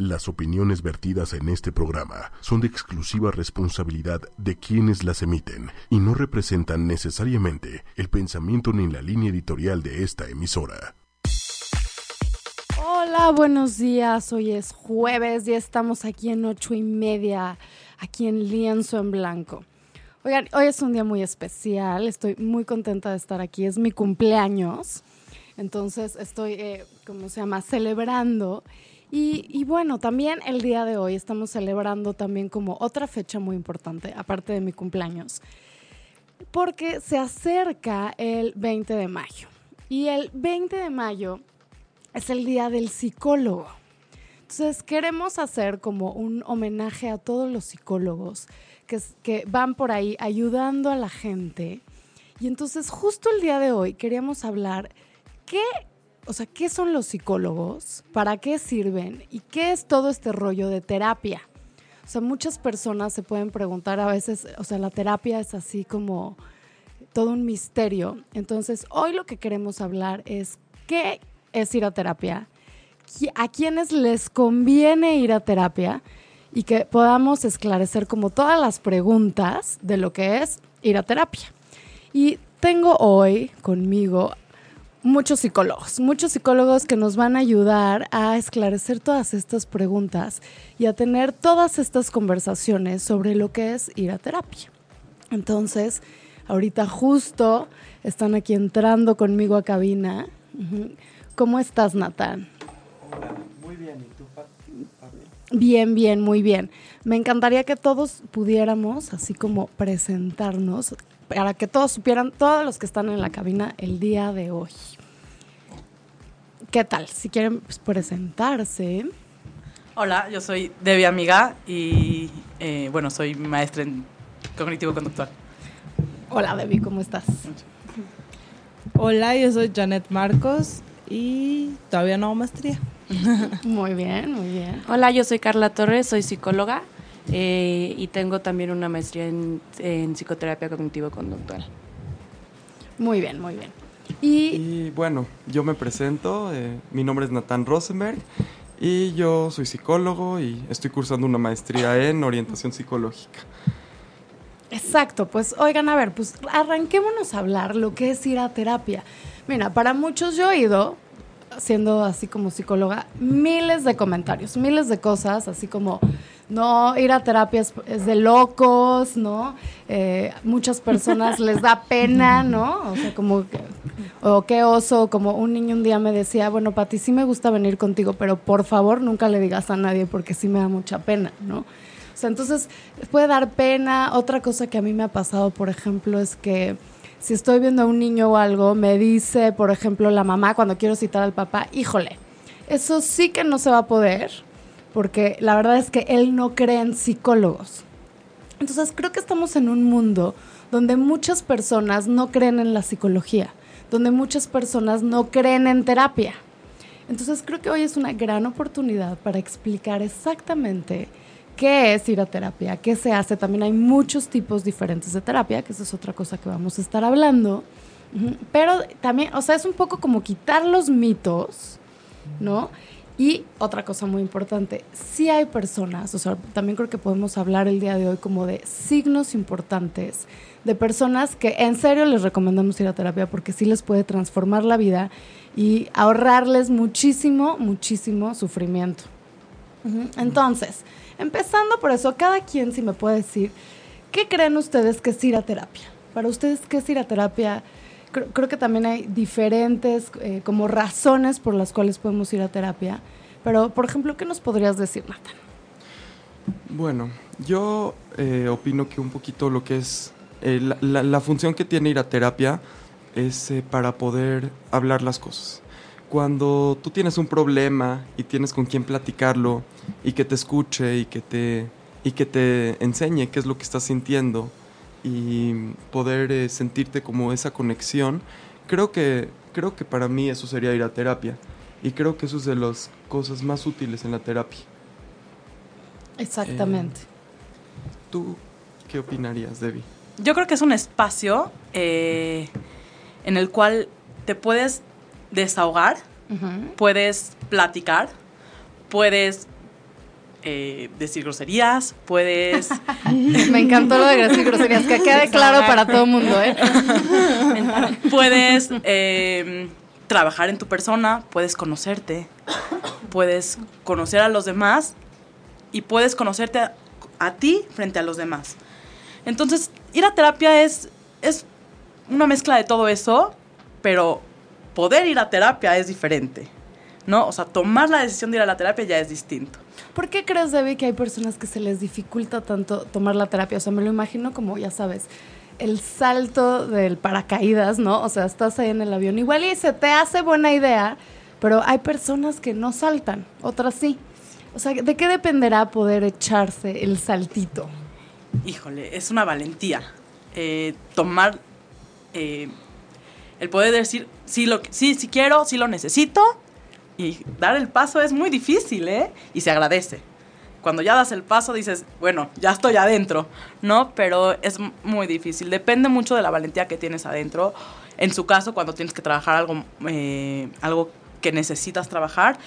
Las opiniones vertidas en este programa son de exclusiva responsabilidad de quienes las emiten y no representan necesariamente el pensamiento ni la línea editorial de esta emisora. Hola, buenos días. Hoy es jueves y estamos aquí en ocho y media, aquí en Lienzo en Blanco. Oigan, hoy es un día muy especial. Estoy muy contenta de estar aquí. Es mi cumpleaños. Entonces estoy, eh, ¿cómo se llama?, celebrando. Y, bueno, también el día de hoy estamos celebrando también como otra fecha muy importante, aparte de mi cumpleaños, porque se acerca el 20 de mayo. Y el 20 de mayo es el día del psicólogo. Entonces queremos hacer como un homenaje a todos los psicólogos que, que van por ahí ayudando a la gente. Y entonces justo el día de hoy queríamos hablar qué o sea, ¿qué son los psicólogos? ¿Para qué sirven? ¿Y qué es todo este rollo de terapia? O sea, muchas personas se pueden preguntar a veces, o sea, la terapia es así como todo un misterio. Entonces, hoy lo que queremos hablar es qué es ir a terapia, a quiénes les conviene ir a terapia y que podamos esclarecer como todas las preguntas de lo que es ir a terapia. Y tengo hoy conmigo muchos psicólogos, muchos psicólogos que nos van a ayudar a esclarecer todas estas preguntas y a tener todas estas conversaciones sobre lo que es ir a terapia. Entonces, ahorita justo están aquí entrando conmigo a cabina. ¿Cómo estás, Natán? Hola, muy bien. ¿Y tú, Bien, bien, muy bien. Me encantaría que todos pudiéramos, así como presentarnos, para que todos supieran, todos los que están en la cabina el día de hoy. ¿Qué tal? Si quieren pues, presentarse. Hola, yo soy Debbie Amiga y eh, bueno, soy maestra en cognitivo conductual. Hola Debbie, ¿cómo estás? Hola, yo soy Janet Marcos y todavía no hago maestría. muy bien, muy bien. Hola, yo soy Carla Torres, soy psicóloga eh, y tengo también una maestría en, psicoterapia cognitivo-conductual. Muy bien, muy bien. Y, bueno, yo me presento, eh, mi nombre es Nathan Rosenberg y yo soy psicólogo y estoy cursando una maestría en orientación psicológica. Exacto, pues oigan, a ver, pues arranquémonos a hablar lo que es ir a terapia. Mira, para muchos yo he ido, siendo así como psicóloga, miles de comentarios, miles de cosas, así como no, ir a terapia es, de locos, ¿no? Eh, muchas personas les da pena, ¿no? O sea, como, o qué oso, como un niño un día me decía, bueno, Pati, sí me gusta venir contigo, pero por favor nunca le digas a nadie porque sí me da mucha pena, ¿no? O sea, entonces puede dar pena. Otra cosa que a mí me ha pasado, por ejemplo, es que si estoy viendo a un niño o algo, me dice, por ejemplo, la mamá cuando quiero citar al papá, híjole, eso sí que no se va a poder, porque la verdad es que él no cree en psicólogos. Entonces creo que estamos en un mundo donde muchas personas no creen en la psicología, donde muchas personas no creen en terapia. Entonces creo que hoy es una gran oportunidad para explicar exactamente qué es ir a terapia, qué se hace. También hay muchos tipos diferentes de terapia, que esa es otra cosa que vamos a estar hablando. Pero también, o sea, es un poco como quitar los mitos, ¿no? Y otra cosa muy importante, si hay personas, o sea, también creo que podemos hablar el día de hoy como de signos importantes de personas que en serio les recomendamos ir a terapia porque sí les puede transformar la vida y ahorrarles muchísimo, muchísimo sufrimiento. Entonces, empezando por eso, cada quien si me puede decir, ¿qué creen ustedes que es ir a terapia? Para ustedes, ¿qué es ir a terapia? Creo, que también hay diferentes eh, como razones por las cuales podemos ir a terapia. Pero, por ejemplo, ¿qué nos podrías decir, Nathan? Bueno, yo eh, opino que un poquito lo que es eh, la, la, función que tiene ir a terapia es para poder hablar las cosas. Cuando tú tienes un problema y tienes con quién platicarlo y que te escuche y que te, y que te enseñe qué es lo que estás sintiendo, y poder eh, sentirte como esa conexión, creo que, creo que para mí eso sería ir a terapia. Y creo que eso es de las cosas más útiles en la terapia. Exactamente. Eh, ¿Tú qué opinarías, Debbie? Yo creo que es un espacio eh, en el cual te puedes desahogar, puedes platicar, puedes eh, decir groserías, puedes... Me encantó lo de decir groserías, que quede claro para todo el mundo, ¿eh? puedes eh, trabajar en tu persona, puedes conocerte, puedes conocer a los demás y puedes conocerte a, a ti frente a los demás. Entonces, ir a terapia es, es una mezcla de todo eso, pero poder ir a terapia es diferente, ¿no? O sea, tomar la decisión de ir a la terapia ya es distinto. ¿Por qué crees, Debbie, que hay personas que se les dificulta tanto tomar la terapia? O sea, me lo imagino como, ya sabes, el salto del paracaídas, ¿no? O sea, estás ahí en el avión. Igual y se te hace buena idea, pero hay personas que no saltan, otras sí. O sea, ¿de qué dependerá poder echarse el saltito? Híjole, es una valentía. Eh, tomar eh, el poder decir, sí, lo, sí, sí quiero, sí lo necesito, y dar el paso es muy difícil, ¿eh? Y se agradece. Cuando ya das el paso dices, bueno, ya estoy adentro, ¿no? Pero es muy difícil. Depende mucho de la valentía que tienes adentro. En su caso, cuando tienes que trabajar algo, eh, algo que necesitas trabajar,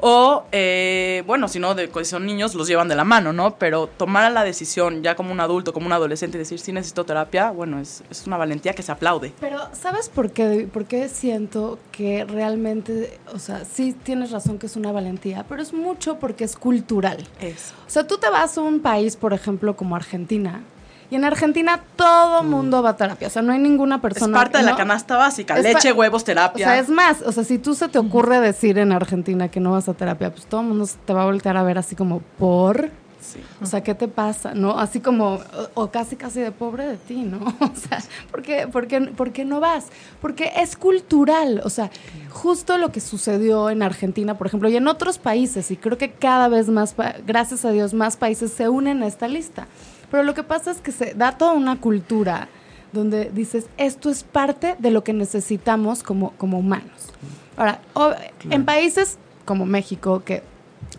o, eh, bueno, si no, de, son niños, los llevan de la mano, ¿no? Pero tomar la decisión ya como un adulto, como un adolescente, y decir, sí necesito terapia, bueno, es, es una valentía que se aplaude. Pero, ¿sabes por qué, por qué siento que realmente, o sea, sí tienes razón que es una valentía, pero es mucho porque es cultural. Es. O sea, tú te vas a un país, por ejemplo, como Argentina, y en Argentina todo mundo va a terapia. O sea, no hay ninguna persona. Es parte de ¿no? la canasta básica. Es Leche, huevos, O terapia. sea, es más, o sea, si tú se te ocurre decir en Argentina que no vas a terapia, pues todo el mundo te va a voltear a ver así como por. Sí. O sea, ¿qué te pasa? ¿No? Así como, o, o casi casi de pobre de ti, ¿no? O sea, ¿por qué, por, qué, por qué no vas? Porque es cultural, o sea, justo lo que sucedió en Argentina, por ejemplo, y en otros países, y creo que cada vez más, gracias a Dios, más países se unen a esta lista. Pero lo que pasa es que se da toda una cultura donde dices, esto es parte de lo que necesitamos como, como humanos. Ahora, o- en países como México, que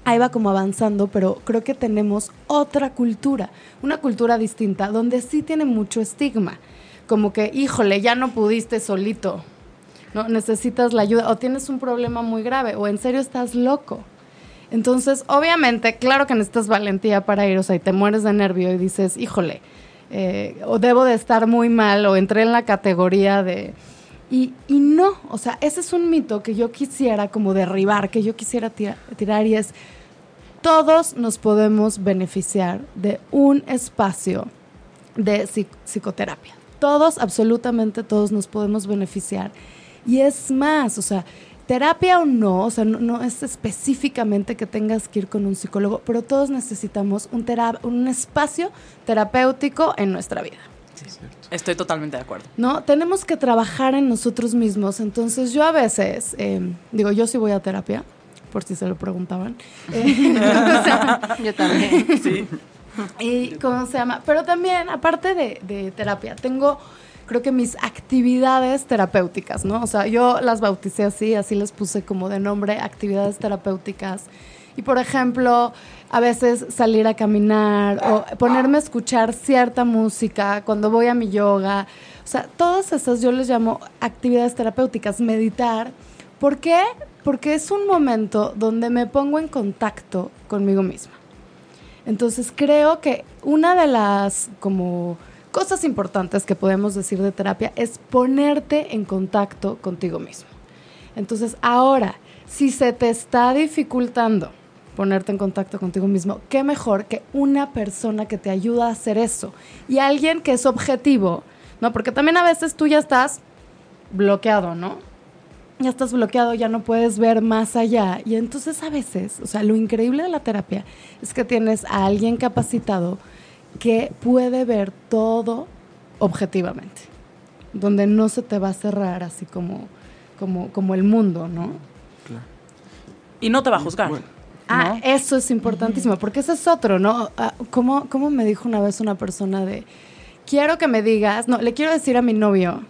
ahí va como avanzando, pero creo que tenemos otra cultura, una cultura distinta, donde sí tiene mucho estigma. Como que, híjole, ya no pudiste solito, ¿no? Necesitas la ayuda, o tienes un problema muy grave, o en serio estás loco. Entonces, obviamente, claro que necesitas valentía para ir, o sea, y te mueres de nervio y dices, híjole, eh, o debo de estar muy mal, o entré en la categoría de... Y, y no, o sea, ese es un mito que yo quisiera como derribar, que yo quisiera tira- tirar y es, todos nos podemos beneficiar de un espacio de psi- psicoterapia. Todos, absolutamente todos nos podemos beneficiar. Y es más, o sea, terapia o no, o sea, no, no es específicamente que tengas que ir con un psicólogo, pero todos necesitamos un, tera- un espacio terapéutico en nuestra vida. Estoy totalmente de acuerdo. ¿no? Tenemos que trabajar en nosotros mismos. Entonces yo a veces, eh, digo, yo sí voy a terapia, por si se lo preguntaban. Eh, o sea, Yo también. Sí. y cómo se llama. Pero también, aparte de, de terapia, tengo, creo que mis actividades terapéuticas, ¿no? O sea, yo las bauticé así, así les puse como de nombre actividades terapéuticas. Y por ejemplo, a veces salir a caminar o ponerme a escuchar cierta música cuando voy a mi yoga. O sea, todas esas yo les llamo actividades terapéuticas, meditar. ¿Por qué? Porque es un momento donde me pongo en contacto conmigo misma. Entonces creo que una de las como cosas importantes que podemos decir de terapia es ponerte en contacto contigo mismo. Entonces ahora, si se te está dificultando ponerte en contacto contigo mismo, qué mejor que una persona que te ayuda a hacer eso y alguien que es objetivo, ¿no? Porque también a veces tú ya estás bloqueado, ¿no? ya estás bloqueado, ya no puedes ver más allá. Y entonces a veces, o sea, lo increíble de la terapia es que tienes a alguien capacitado que puede ver todo objetivamente, donde no se te va a cerrar así como, como, como el mundo, ¿no? Claro. Y no te va a juzgar. Bueno, Ah, ¿no? eso es importantísimo, porque ese es otro, ¿no? Ah, ¿Cómo, ¿Cómo me dijo una vez una persona de, quiero que me digas, no, le quiero decir a mi novio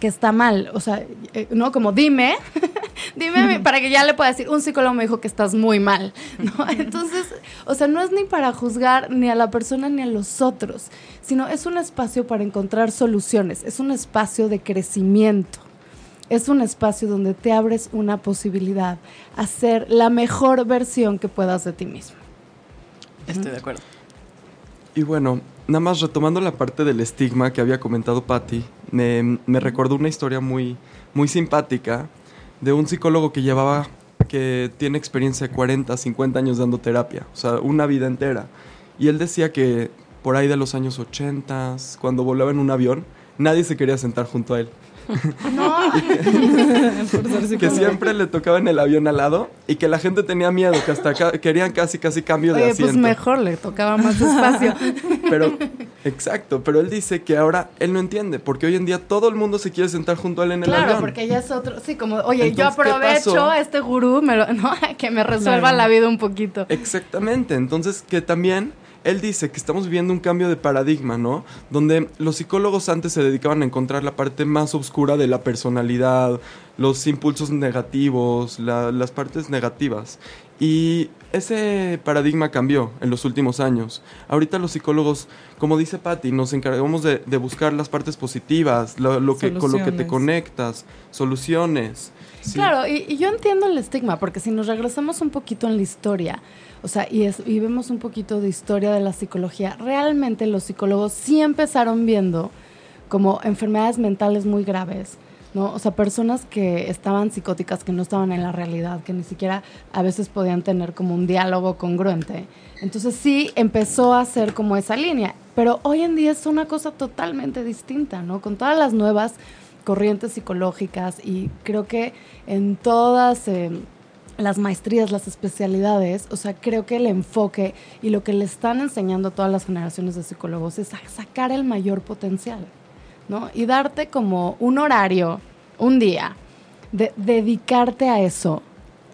que está mal, o sea, eh, no, como dime, dime para que ya le pueda decir, un psicólogo me dijo que estás muy mal, ¿no? Entonces, o sea, no es ni para juzgar ni a la persona ni a los otros, sino es un espacio para encontrar soluciones, es un espacio de crecimiento es un espacio donde te abres una posibilidad a ser la mejor versión que puedas de ti mismo. Estoy de acuerdo. Y bueno, nada más retomando la parte del estigma que había comentado Patty, me, me recordó una historia muy, muy simpática de un psicólogo que llevaba, que tiene experiencia de 40, 50 años dando terapia, o sea, una vida entera. Y él decía que por ahí de los años 80, cuando volaba en un avión, nadie se quería sentar junto a él. No, que siempre le tocaba en el avión al lado y que la gente tenía miedo, que hasta ca- querían casi casi cambio de oye, asiento. pues mejor le tocaba más espacio. Pero, exacto, pero él dice que ahora él no entiende, porque hoy en día todo el mundo se quiere sentar junto a él en el Claro, avión. porque ya es otro. Sí, como, oye, yo Entonces, ¿qué aprovecho a este gurú me lo- no, que me resuelva Claro. la vida un poquito. Exactamente, entonces que también él dice que estamos viviendo un cambio de paradigma, ¿no? Donde los psicólogos antes se dedicaban a encontrar la parte más oscura de la personalidad, los impulsos negativos, la- las partes negativas. Y ese paradigma cambió en los últimos años. Ahorita los psicólogos, como dice Patty, nos encargamos de, de buscar las partes positivas, lo, lo que, con lo que te conectas, soluciones. Claro, y, y yo entiendo el estigma, porque si nos regresamos un poquito en la historia, o sea, y, es- y vemos un poquito de historia de la psicología, realmente los psicólogos sí empezaron viendo como enfermedades mentales muy graves, ¿no? O sea, personas que estaban psicóticas, que no estaban en la realidad, que ni siquiera a veces podían tener como un diálogo congruente. Entonces sí empezó a ser como esa línea, pero hoy en día es una cosa totalmente distinta, ¿no? Con todas las nuevas corrientes psicológicas y creo que en todas eh, las maestrías, las especialidades, o sea, creo que el enfoque y lo que le están enseñando a todas las generaciones de psicólogos es a sacar el mayor potencial, ¿no? Y darte como un horario, un día, de dedicarte a eso.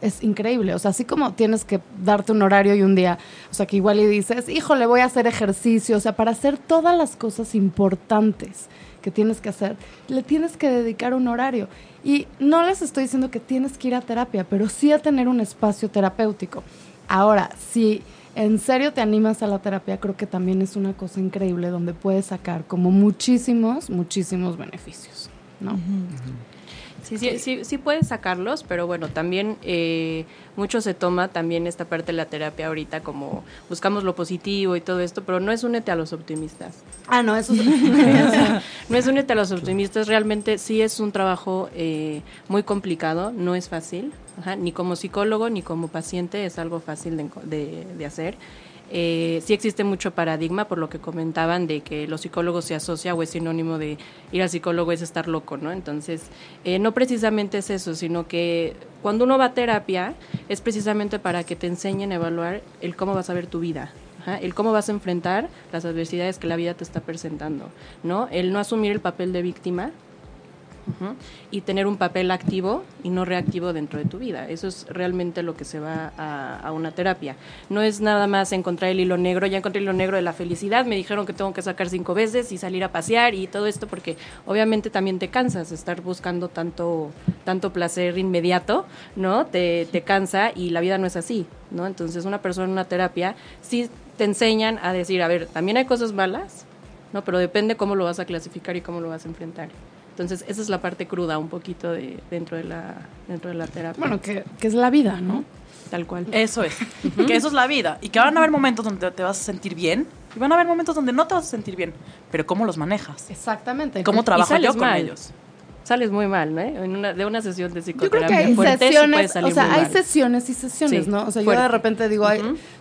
Es increíble, o sea, así como tienes que darte un horario y un día, o sea, que igual y dices, híjole, voy a hacer ejercicio, o sea, para hacer todas las cosas importantes que tienes que hacer, le tienes que dedicar un horario. Y no les estoy diciendo que tienes que ir a terapia, pero sí a tener un espacio terapéutico. Ahora, si en serio te animas a la terapia, creo que también es una cosa increíble donde puedes sacar como muchísimos, muchísimos beneficios, ¿no? Sí, sí, sí, sí puedes sacarlos, pero bueno, también eh, mucho se toma también esta parte de la terapia ahorita como buscamos lo positivo y todo esto, pero no es únete a los optimistas. Ah, no, eso es... No es únete a los optimistas, realmente sí es un trabajo eh, muy complicado, no es fácil, ajá, ni como psicólogo ni como paciente es algo fácil de, de- de hacer. Eh, sí existe mucho paradigma por lo que comentaban de que los psicólogos se asocia o es sinónimo de ir al psicólogo es estar loco, ¿no? Entonces, eh, no precisamente es eso, sino que cuando uno va a terapia es precisamente para que te enseñen a evaluar el cómo vas a ver tu vida, Ajá, el cómo vas a enfrentar las adversidades que la vida te está presentando, ¿no? El no asumir el papel de víctima ujú, y tener un papel activo y no reactivo dentro de tu vida. Eso es realmente lo que se va a, a una terapia. No es nada más encontrar el hilo negro, ya encontré el hilo negro de la felicidad, me dijeron que tengo que sacar cinco veces y salir a pasear y todo esto porque obviamente también te cansas de estar buscando tanto, tanto placer inmediato, ¿no? Te, te cansa y la vida no es así, ¿no? Entonces una persona en una terapia sí te enseñan a decir, a ver, también hay cosas malas, ¿no? Pero depende cómo lo vas a clasificar y cómo lo vas a enfrentar. Entonces, esa es la parte cruda un poquito de, dentro, de la, dentro de la terapia. Bueno, que, que es la vida, ¿no? tal cual. Eso es. Que eso es la vida. Y que van a haber momentos donde te vas a sentir bien y van a haber momentos donde no te vas a sentir bien. Pero ¿cómo los manejas? Exactamente. ¿Cómo trabajo yo con mal. ellos? Sales muy mal, ¿no? En una, de una sesión de Yo psicoterapia creo que hay fuerte, sesiones, salir o sea, hay mal. sesiones y sesiones, Sí, ¿no? O sea, yo fuerte. de repente digo,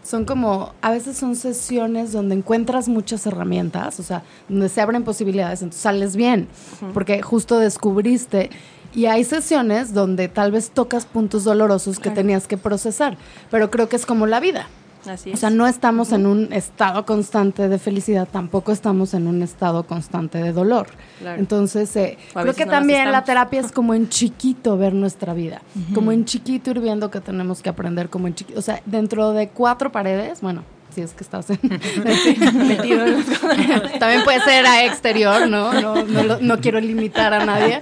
son como, a veces son sesiones donde encuentras muchas herramientas, o sea, donde se abren posibilidades, entonces sales bien, porque justo descubriste. Y hay sesiones donde tal vez tocas puntos dolorosos que Claro. tenías que procesar, pero creo que es como la vida. Así O es. sea, no estamos en un estado constante de felicidad, tampoco estamos en un estado constante de dolor. Claro. Entonces, eh, O creo que también la terapia es como en chiquito ver nuestra vida, como en chiquito ir viendo que tenemos que aprender, como en chiquito, o sea, dentro de cuatro paredes, bueno, si es que estás en- metido, en- también puede ser a exterior, ¿no? No, no, lo- no quiero limitar a nadie.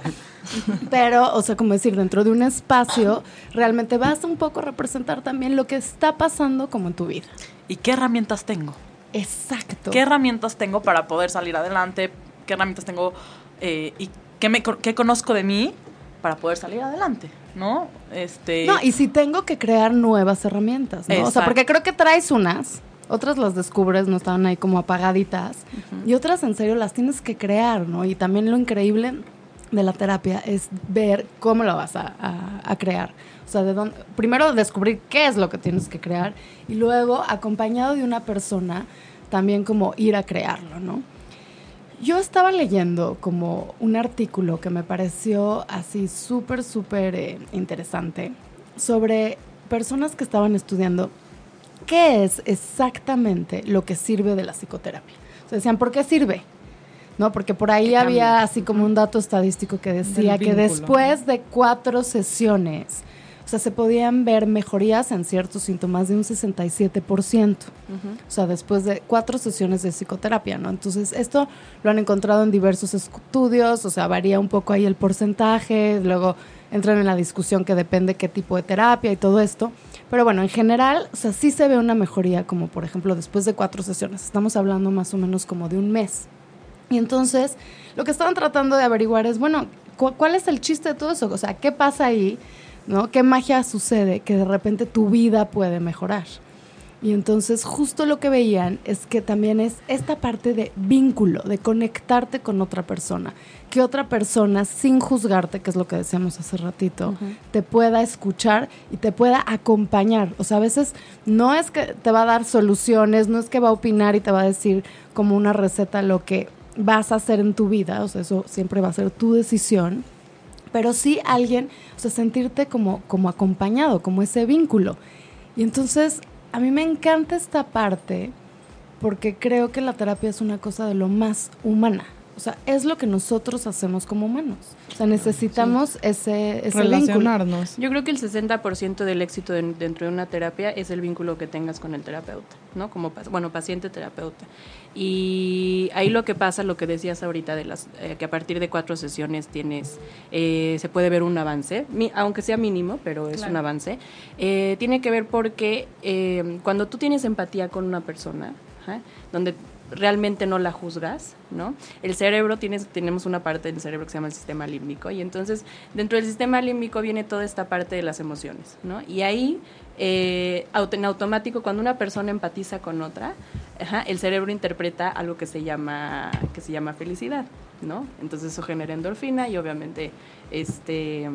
Pero, o sea, como decir, dentro de un espacio, realmente vas un poco a representar también lo que está pasando como en tu vida. ¿Y qué herramientas tengo? Exacto. ¿Qué herramientas tengo para poder salir adelante? ¿Qué herramientas tengo eh, y qué, me, qué conozco de mí para poder salir adelante? ¿No? Este, No, y si tengo que crear nuevas herramientas, ¿no? O sea, porque creo que traes unas otras las descubres, no estaban ahí como apagaditas, y otras en serio las tienes que crear, ¿no? Y también lo increíble de la terapia es ver cómo lo vas a, a- crear. O sea, de dónde, primero descubrir qué es lo que tienes que crear y luego, acompañado de una persona, también como ir a crearlo, ¿no? Yo estaba leyendo como un artículo que me pareció así súper, súper eh, interesante sobre personas que estaban estudiando qué es exactamente lo que sirve de la psicoterapia. O sea, decían, ¿por qué sirve? ¿No? Porque por ahí había cambia. así como un dato estadístico que decía que después de cuatro sesiones, o sea, se podían ver mejorías en ciertos síntomas de un 67%. O sea, después de cuatro sesiones de psicoterapia, ¿no? Entonces, esto lo han encontrado en diversos estudios, o sea, varía un poco ahí el porcentaje, luego entran en la discusión que depende qué tipo de terapia y todo esto. Pero bueno, en general, o sea, sí se ve una mejoría, como por ejemplo después de cuatro sesiones. Estamos hablando más o menos como de un mes. Y entonces, lo que estaban tratando de averiguar es, bueno, cu- ¿cuál es el chiste de todo eso? O sea, ¿qué pasa ahí? ¿No? ¿Qué magia sucede que de repente tu vida puede mejorar? Y entonces justo lo que veían es que también es esta parte de vínculo, de conectarte con otra persona, que otra persona sin juzgarte, que es lo que decíamos hace ratito, te pueda escuchar y te pueda acompañar. O sea, a veces no es que te va a dar soluciones, no es que va a opinar y te va a decir como una receta lo que vas a hacer en tu vida, o sea, eso siempre va a ser tu decisión, pero sí alguien, o sea, sentirte como, como acompañado, como ese vínculo. Y entonces, a mí me encanta esta parte porque creo que la terapia es una cosa de lo más humana. O sea, es lo que nosotros hacemos como humanos. O sea, necesitamos ese, ese vínculo. Relacionarnos. Yo creo que el 60% del éxito de- dentro de una terapia es el vínculo que tengas con el terapeuta, ¿no? Como, bueno, paciente-terapeuta. Y ahí lo que pasa, lo que decías ahorita, de las eh, que a partir de cuatro sesiones tienes, eh, se puede ver un avance, mi- aunque sea mínimo, pero es un avance, eh, tiene que ver porque eh, cuando tú tienes empatía con una persona, donde realmente no la juzgas, ¿no? El cerebro, tienes, tenemos una parte del cerebro que se llama el sistema límbico y entonces dentro del sistema límbico viene toda esta parte de las emociones, ¿no? Y ahí, eh, en automático, cuando una persona empatiza con otra, ajá, el cerebro interpreta algo que se llama, que se llama felicidad, ¿no? Entonces eso genera endorfina y obviamente este,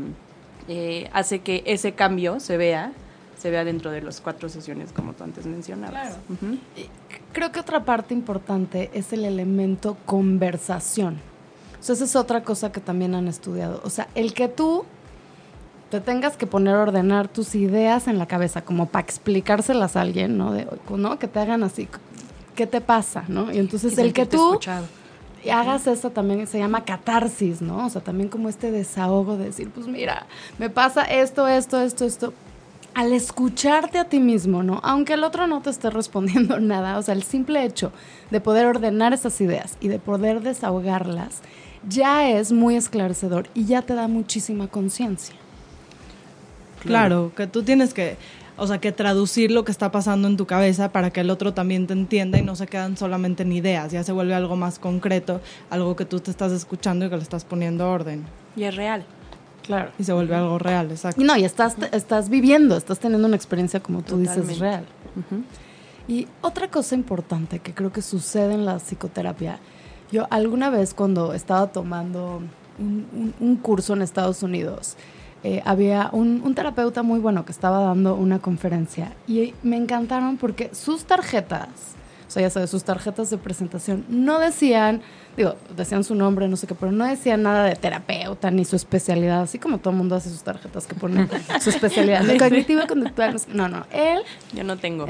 eh, hace que ese cambio se vea se vea dentro de las cuatro sesiones como tú antes mencionabas. Ujú. Creo que otra parte importante es el elemento conversación. O sea, esa es otra cosa que también han estudiado. O sea, el que tú te tengas que poner a ordenar tus ideas en la cabeza, como para explicárselas a alguien, ¿no? De, ¿no? Que te hagan así, ¿qué te pasa? ¿no? Y entonces Y el que tú escuchado. hagas eso también se llama catarsis, ¿no? O sea, también como este desahogo de decir, pues mira, me pasa esto, esto, esto, esto. Al escucharte a ti mismo, ¿no? Aunque el otro no te esté respondiendo nada, o sea, el simple hecho de poder ordenar esas ideas y de poder desahogarlas ya es muy esclarecedor y ya te da muchísima conciencia. Claro, que tú tienes que, o sea, que traducir lo que está pasando en tu cabeza para que el otro también te entienda y no se quedan solamente en ideas, ya se vuelve algo más concreto, algo que tú te estás escuchando y que le estás poniendo orden. Y es real. Claro. Y se vuelve algo real, exacto. Y no, y estás, estás viviendo, estás teniendo una experiencia, como tú dices, Totalmente. real. Y otra cosa importante que creo que sucede en la psicoterapia, yo alguna vez cuando estaba tomando un, un- un curso en Estados Unidos, eh, había un, un terapeuta muy bueno que estaba dando una conferencia y me encantaron porque sus tarjetas, o sea, ya sabes, sus tarjetas de presentación no decían, digo, decían su nombre, no sé qué, pero no decían nada de terapeuta ni su especialidad, así como todo el mundo hace sus tarjetas que ponen su especialidad, de cognitivo conductual, no no, él Yo no tengo.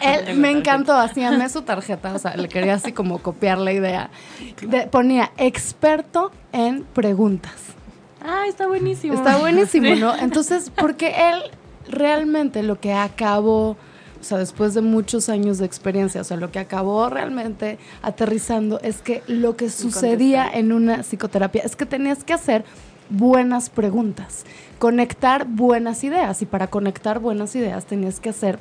él Tengo me encantó, así amé su tarjeta, o sea, le quería así como copiar la idea. De- ponía experto en preguntas. Ah, está buenísimo. Está buenísimo. ¿no? Entonces, porque él realmente lo que acabó, o sea, después de muchos años de experiencia, o sea, lo que acabó realmente aterrizando es que lo que sucedía en una psicoterapia es que tenías que hacer buenas preguntas, conectar buenas ideas y para conectar buenas ideas tenías que hacer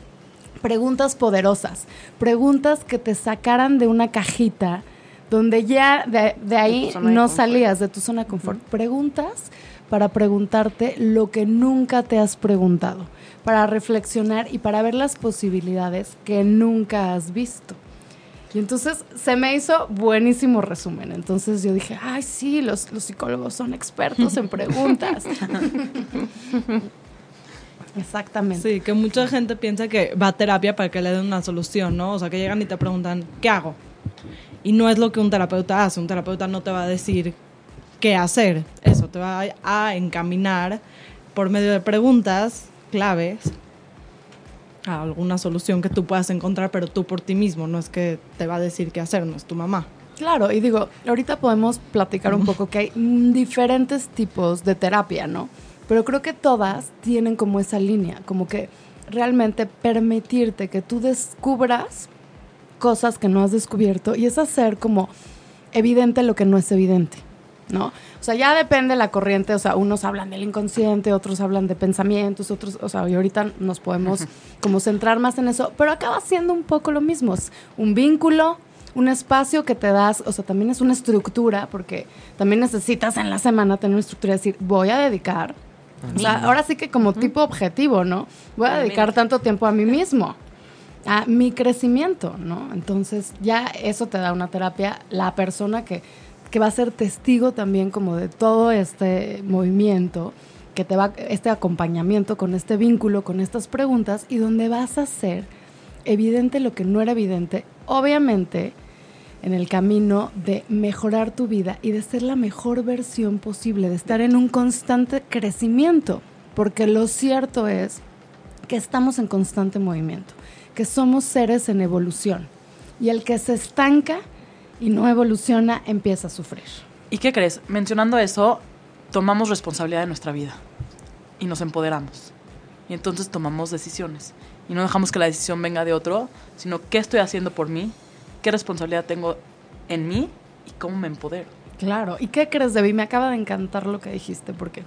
preguntas poderosas, preguntas que te sacaran de una cajita donde ya de, de ahí de no salías de tu zona de confort. Preguntas para preguntarte lo que nunca te has preguntado, para reflexionar y para ver las posibilidades que nunca has visto. Y entonces se me hizo buenísimo resumen. Entonces yo dije, ay, sí, los, los psicólogos son expertos en preguntas. Exactamente. Sí, que mucha gente piensa que va a terapia para que le den una solución, ¿no? O sea, que llegan y te preguntan, ¿qué hago? Y no es lo que un terapeuta hace. Un terapeuta no te va a decir qué hacer. Eso te va a encaminar por medio de preguntas claves a alguna solución que tú puedas encontrar, pero tú por ti mismo. No es que te va a decir qué hacer, no es tu mamá. Claro, y digo, ahorita podemos platicar un poco que hay diferentes tipos de terapia, ¿no? Pero creo que todas tienen como esa línea, como que realmente permitirte que tú descubras cosas que no has descubierto y es hacer como evidente lo que no es evidente, ¿no? O sea, ya depende la corriente, o sea, unos hablan del inconsciente, otros hablan de pensamientos, otros, o sea, y ahorita nos podemos como centrar más en eso, pero acaba siendo un poco lo mismo, es un vínculo, un espacio que te das, o sea, también es una estructura, porque también necesitas en la semana tener una estructura, decir, voy a dedicar, o sea, ahora sí que como tipo objetivo, ¿no? Voy a dedicar tanto tiempo a mí mismo, a mi crecimiento, ¿no? Entonces ya eso te da una terapia, la persona que, que va a ser testigo también como de todo este movimiento, que te va, este acompañamiento con este vínculo, con estas preguntas, y donde vas a hacer evidente lo que no era evidente, obviamente en el camino de mejorar tu vida y de ser la mejor versión posible, de estar en un constante crecimiento, porque lo cierto es que estamos en constante movimiento, que somos seres en evolución y el que se estanca y no evoluciona empieza a sufrir. ¿Y qué crees? Mencionando eso, tomamos responsabilidad de nuestra vida y nos empoderamos. Y entonces tomamos decisiones. Y no dejamos que la decisión venga de otro, sino qué estoy haciendo por mí qué responsabilidad tengo en mí y cómo me empodero. Claro, ¿y qué crees, Debbie? Me acaba de encantar lo que dijiste, porque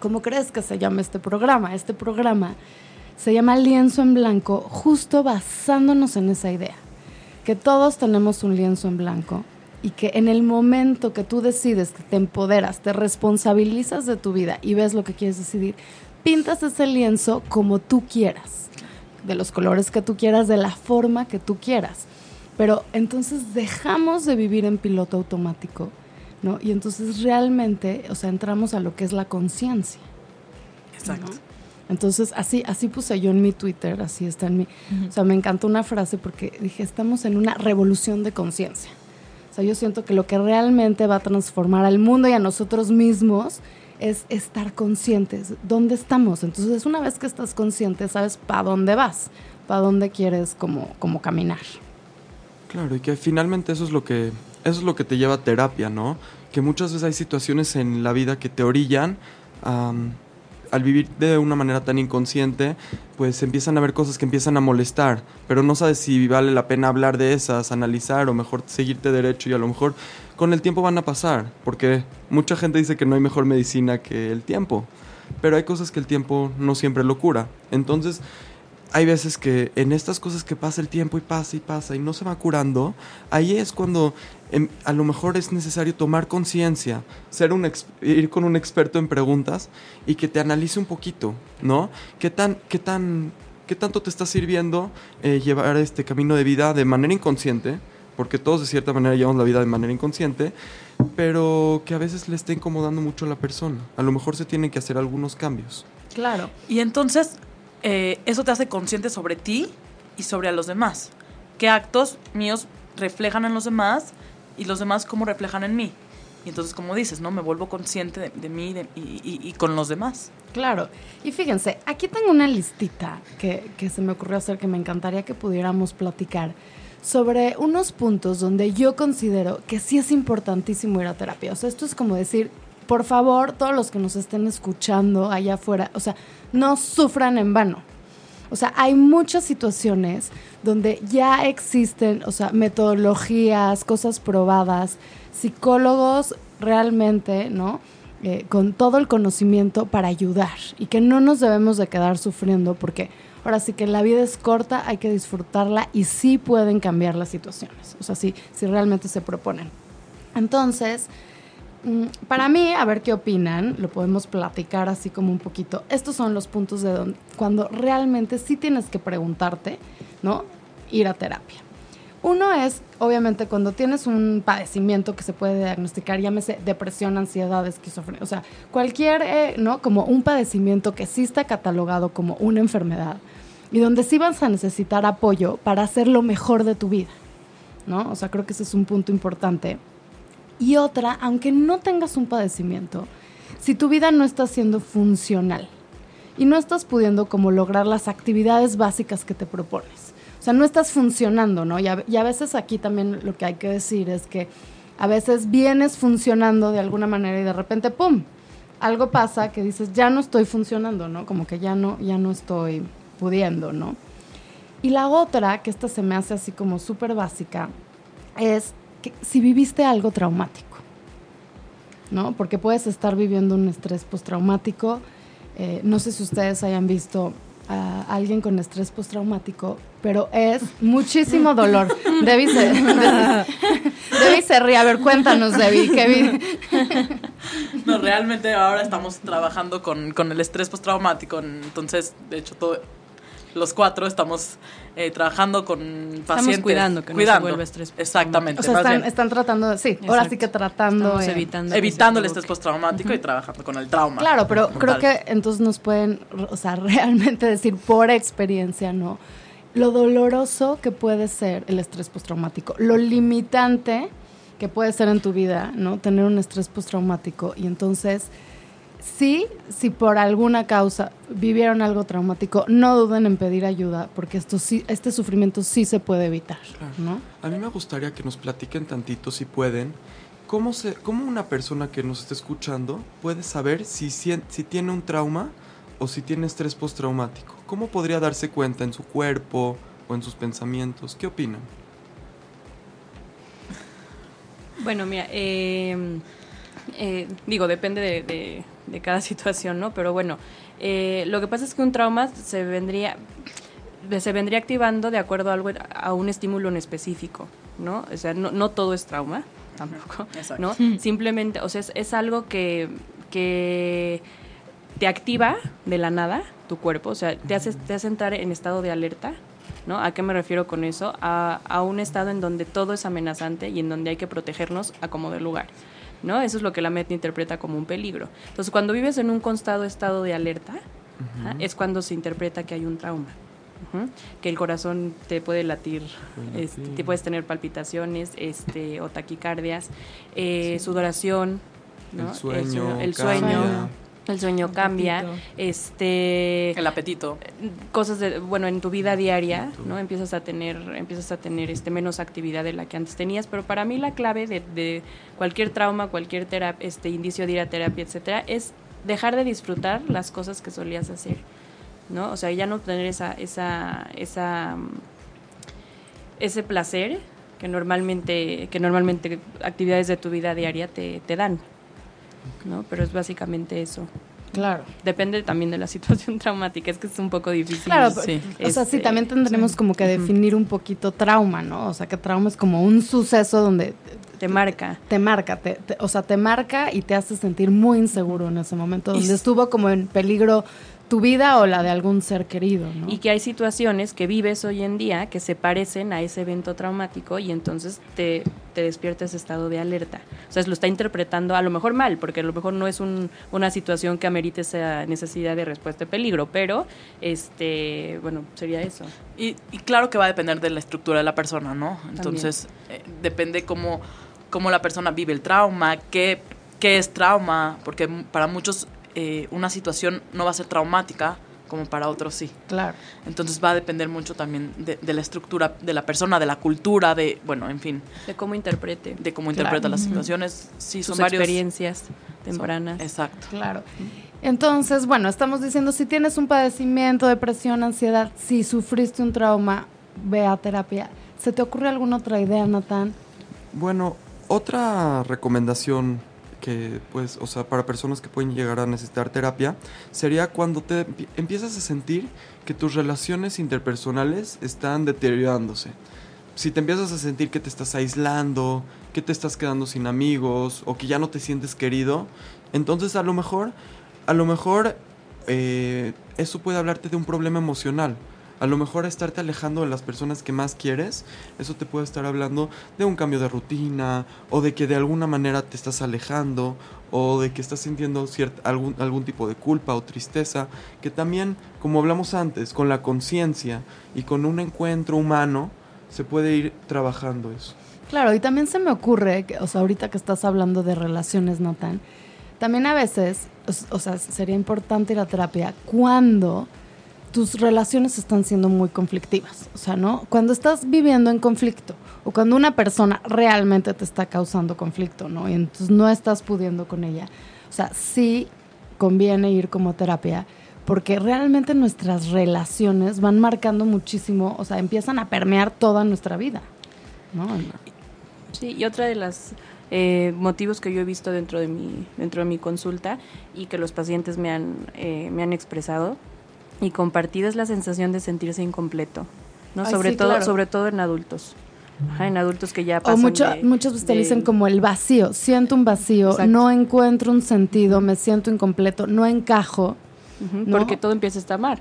¿cómo crees que se llama este programa? Este programa se llama Lienzo en Blanco, justo basándonos en esa idea, que todos tenemos un lienzo en blanco y que en el momento que tú decides, que te empoderas, te responsabilizas de tu vida y ves lo que quieres decidir, pintas ese lienzo como tú quieras, de los colores que tú quieras, de la forma que tú quieras. Pero entonces dejamos de vivir en piloto automático, ¿no? Y entonces realmente, o sea, entramos a lo que es la conciencia. Exacto. Entonces, así, así puse yo en mi Twitter, así está en mi... O sea, me encantó una frase porque dije, estamos en una revolución de conciencia. O sea, yo siento que lo que realmente va a transformar al mundo y a nosotros mismos es estar conscientes. ¿Dónde estamos? Entonces, una vez que estás consciente, sabes para dónde vas, para dónde quieres como, como caminar. Claro, y que finalmente eso es lo que eso es lo que te lleva a terapia, ¿no? Que muchas veces hay situaciones en la vida que te orillan al vivir de una manera tan inconsciente, pues empiezan a ver cosas que empiezan a molestar, pero no sabes si vale la pena hablar de esas, analizar o mejor seguirte derecho y a lo mejor con el tiempo van a pasar, porque mucha gente dice que no hay mejor medicina que el tiempo, pero hay cosas que el tiempo no siempre lo cura. Entonces, hay veces que en estas cosas que pasa el tiempo y pasa y pasa y no se va curando, ahí es cuando a lo mejor es necesario tomar conciencia, ser un ir con un experto en preguntas y que te analice un poquito, ¿no? ¿Qué tan, qué tan, qué tanto te está sirviendo eh, llevar este camino de vida de manera inconsciente? Porque todos de cierta manera llevamos la vida de manera inconsciente, pero que a veces le esté incomodando mucho a la persona. A lo mejor se tienen que hacer algunos cambios. Claro. Y entonces eh, eso te hace consciente sobre ti y sobre a los demás. ¿Qué actos míos reflejan en los demás y los demás cómo reflejan en mí? Y entonces, como dices, ¿no? Me vuelvo consciente de, mí y, con los demás. Claro. Y fíjense, aquí tengo una listita que, que se me ocurrió hacer que me encantaría que pudiéramos platicar sobre unos puntos donde yo considero que sí es importantísimo ir a terapia. O sea, esto es como decir, por favor, todos los que nos estén escuchando allá afuera, o sea, no sufran en vano. O sea, hay muchas situaciones donde ya existen, o sea, metodologías, cosas probadas, psicólogos realmente, ¿no? Eh, con todo el conocimiento para ayudar y que no nos debemos de quedar sufriendo porque ahora sí que la vida es corta, hay que disfrutarla y sí pueden cambiar las situaciones, o sea, sí, si realmente se proponen. Entonces, para mí, a ver qué opinan, lo podemos platicar así como un poquito. Estos son los puntos de donde, cuando realmente sí tienes que preguntarte, ¿no? Ir a terapia. Uno es, obviamente, cuando tienes un padecimiento que se puede diagnosticar, llámese depresión, ansiedad, esquizofrenia, o sea, cualquier, eh, ¿no? Como un padecimiento que sí está catalogado como una enfermedad y donde sí vas a necesitar apoyo para hacer lo mejor de tu vida, ¿no? O sea, creo que ese es un punto importante. Y otra, aunque no tengas un padecimiento, si tu vida no está siendo funcional y no estás pudiendo como lograr las actividades básicas que te propones, o sea, no estás funcionando, ¿no? Y a, veces aquí también lo que hay que decir es que a veces vienes funcionando de alguna manera y de repente, ¡pum! Algo pasa que dices, ya no estoy funcionando, ¿no? Como que ya no, ya no estoy pudiendo, ¿no? Y la otra, que esta se me hace así como súper básica, es que si viviste algo traumático, ¿no? Porque puedes estar viviendo un estrés postraumático. Eh, no sé si ustedes hayan visto a alguien con estrés postraumático, pero es muchísimo dolor. Debbie se, Debbie se ríe. A ver, cuéntanos, Debbie. ¿qué vi? No, realmente ahora estamos trabajando con, con el estrés postraumático. Entonces, de hecho, todo, los cuatro estamos eh, trabajando con pacientes. Estamos cuidando que no se vuelva estrés Exactamente. O sea, están, están tratando, de- sí, ahora sí que tratando. Estamos evitando. evitando el estrés postraumático y trabajando con el trauma. Claro, pero creo tal. que entonces nos pueden, o sea, realmente decir por experiencia, ¿no? Lo doloroso que puede ser el estrés postraumático, lo limitante que puede ser en tu vida, ¿no? Tener un estrés postraumático y entonces sí, si por alguna causa vivieron algo traumático, no duden en pedir ayuda porque esto sí, este sufrimiento sí se puede evitar, Claro. ¿no? A mí me gustaría que nos platiquen tantito, si pueden, cómo, se, cómo una persona que nos está escuchando puede saber si, sien- si tiene un trauma o si tiene estrés postraumático. ¿Cómo podría darse cuenta en su cuerpo o en sus pensamientos? ¿Qué opinan? Bueno, mira, eh, eh, digo, depende de, de- de cada situación, ¿no? Pero bueno, eh, lo que pasa es que un trauma se vendría, se vendría activando de acuerdo a, algo, a un estímulo en específico, ¿no? O sea, no, no todo es trauma, tampoco, Exacto. ¿no? Simplemente, o sea, es, es algo que, que te activa de la nada tu cuerpo, o sea, te hace, te hace entrar en estado de alerta, ¿no? ¿A qué me refiero con eso? A, a un estado en donde todo es amenazante y en donde hay que protegernos a como de lugar, ¿no? Eso es lo que la mente interpreta como un peligro. Entonces, cuando vives en un constado estado de alerta, es cuando se interpreta que hay un trauma. Que el corazón te puede latir, este, te puedes tener palpitaciones este, o taquicardias, eh, sudoración, ¿no? El sueño, el cambia. sueño, el sueño cambia, apetito. este, El apetito. cosas de, bueno, en tu vida diaria. ¿no? Empiezas a tener, empiezas a tener este menos actividad de la que antes tenías, pero para mí la clave de, de cualquier trauma, cualquier terap- este indicio de ir a terapia, etcétera, es dejar de disfrutar las cosas que solías hacer, ¿no? O sea, ya no tener esa, esa, esa, ese placer que normalmente, que normalmente actividades de tu vida diaria te, te dan, ¿no? Pero es básicamente eso. Claro. Depende también de la situación traumática, es que es un poco difícil. Claro, Sí. o sea, sí, Este, también tendremos como que definir un poquito trauma, ¿no? O sea, que trauma es como un suceso donde te marca. te marca, te, te- o sea, te marca y te hace sentir muy inseguro en ese momento, Y donde s- estuvo como en peligro tu vida o la de algún ser querido, ¿no? Y que hay situaciones que vives hoy en día que se parecen a ese evento traumático y entonces te, te despierta ese estado de alerta. Sea, lo está interpretando a lo mejor mal, porque a lo mejor no es un- una situación que amerite esa necesidad de respuesta de peligro, pero, este, bueno, sería eso. Y, y claro que va a depender de la estructura de la persona, ¿no? Entonces, eh, depende cómo, cómo la persona vive el trauma, qué, qué es trauma, porque para muchos eh, una situación no va a ser traumática, como para otros sí. Claro. Entonces va a depender mucho también de, de la estructura de la persona, de la cultura, de, bueno, en fin, De cómo interprete de cómo Claro. interpreta las situaciones. Sí, sus son varios. experiencias son- tempranas. exacto. Claro. Entonces, bueno, estamos diciendo, si tienes un padecimiento, depresión, ansiedad, si sufriste un trauma, ve a terapia. ¿Se te ocurre alguna otra idea, Natán? Bueno, otra recomendación que, pues, o sea, para personas que pueden llegar a necesitar terapia, sería cuando te empie- empiezas a sentir que tus relaciones interpersonales están deteriorándose. si te empiezas a sentir que te estás aislando, que te estás quedando sin amigos o que ya no te sientes querido, entonces a lo mejor, a lo mejor eh, eso puede hablarte de un problema emocional. A lo mejor estarte alejando de las personas que más quieres, eso te puede estar hablando de un cambio de rutina o de que de alguna manera te estás alejando o de que estás sintiendo algún, algún tipo de culpa o tristeza, que también, como hablamos antes, con la conciencia y con un encuentro humano, se puede ir trabajando eso. Claro, y también se me ocurre, que, o sea, ahorita que estás hablando de relaciones, no tan, también a veces, o, sea, sería importante ir a terapia cuando tus relaciones están siendo muy conflictivas. O sea, ¿no? Cuando estás viviendo en conflicto o cuando una persona realmente te está causando conflicto, ¿no? Y entonces no estás pudiendo con ella. O sea, sí conviene ir como terapia porque realmente nuestras relaciones van marcando muchísimo, o sea, empiezan a permear toda nuestra vida. Sí, y otra de las eh, motivos que yo he visto dentro de mi dentro de mi consulta y que los pacientes me han eh, me han expresado y compartido es la sensación de sentirse incompleto, ¿no? sobre todo sobre todo en adultos. en adultos que ya pasan O mucho, muchos ustedes dicen como el vacío, siento un vacío, no encuentro un sentido, me siento incompleto, no encajo. Porque todo empieza a estar mal,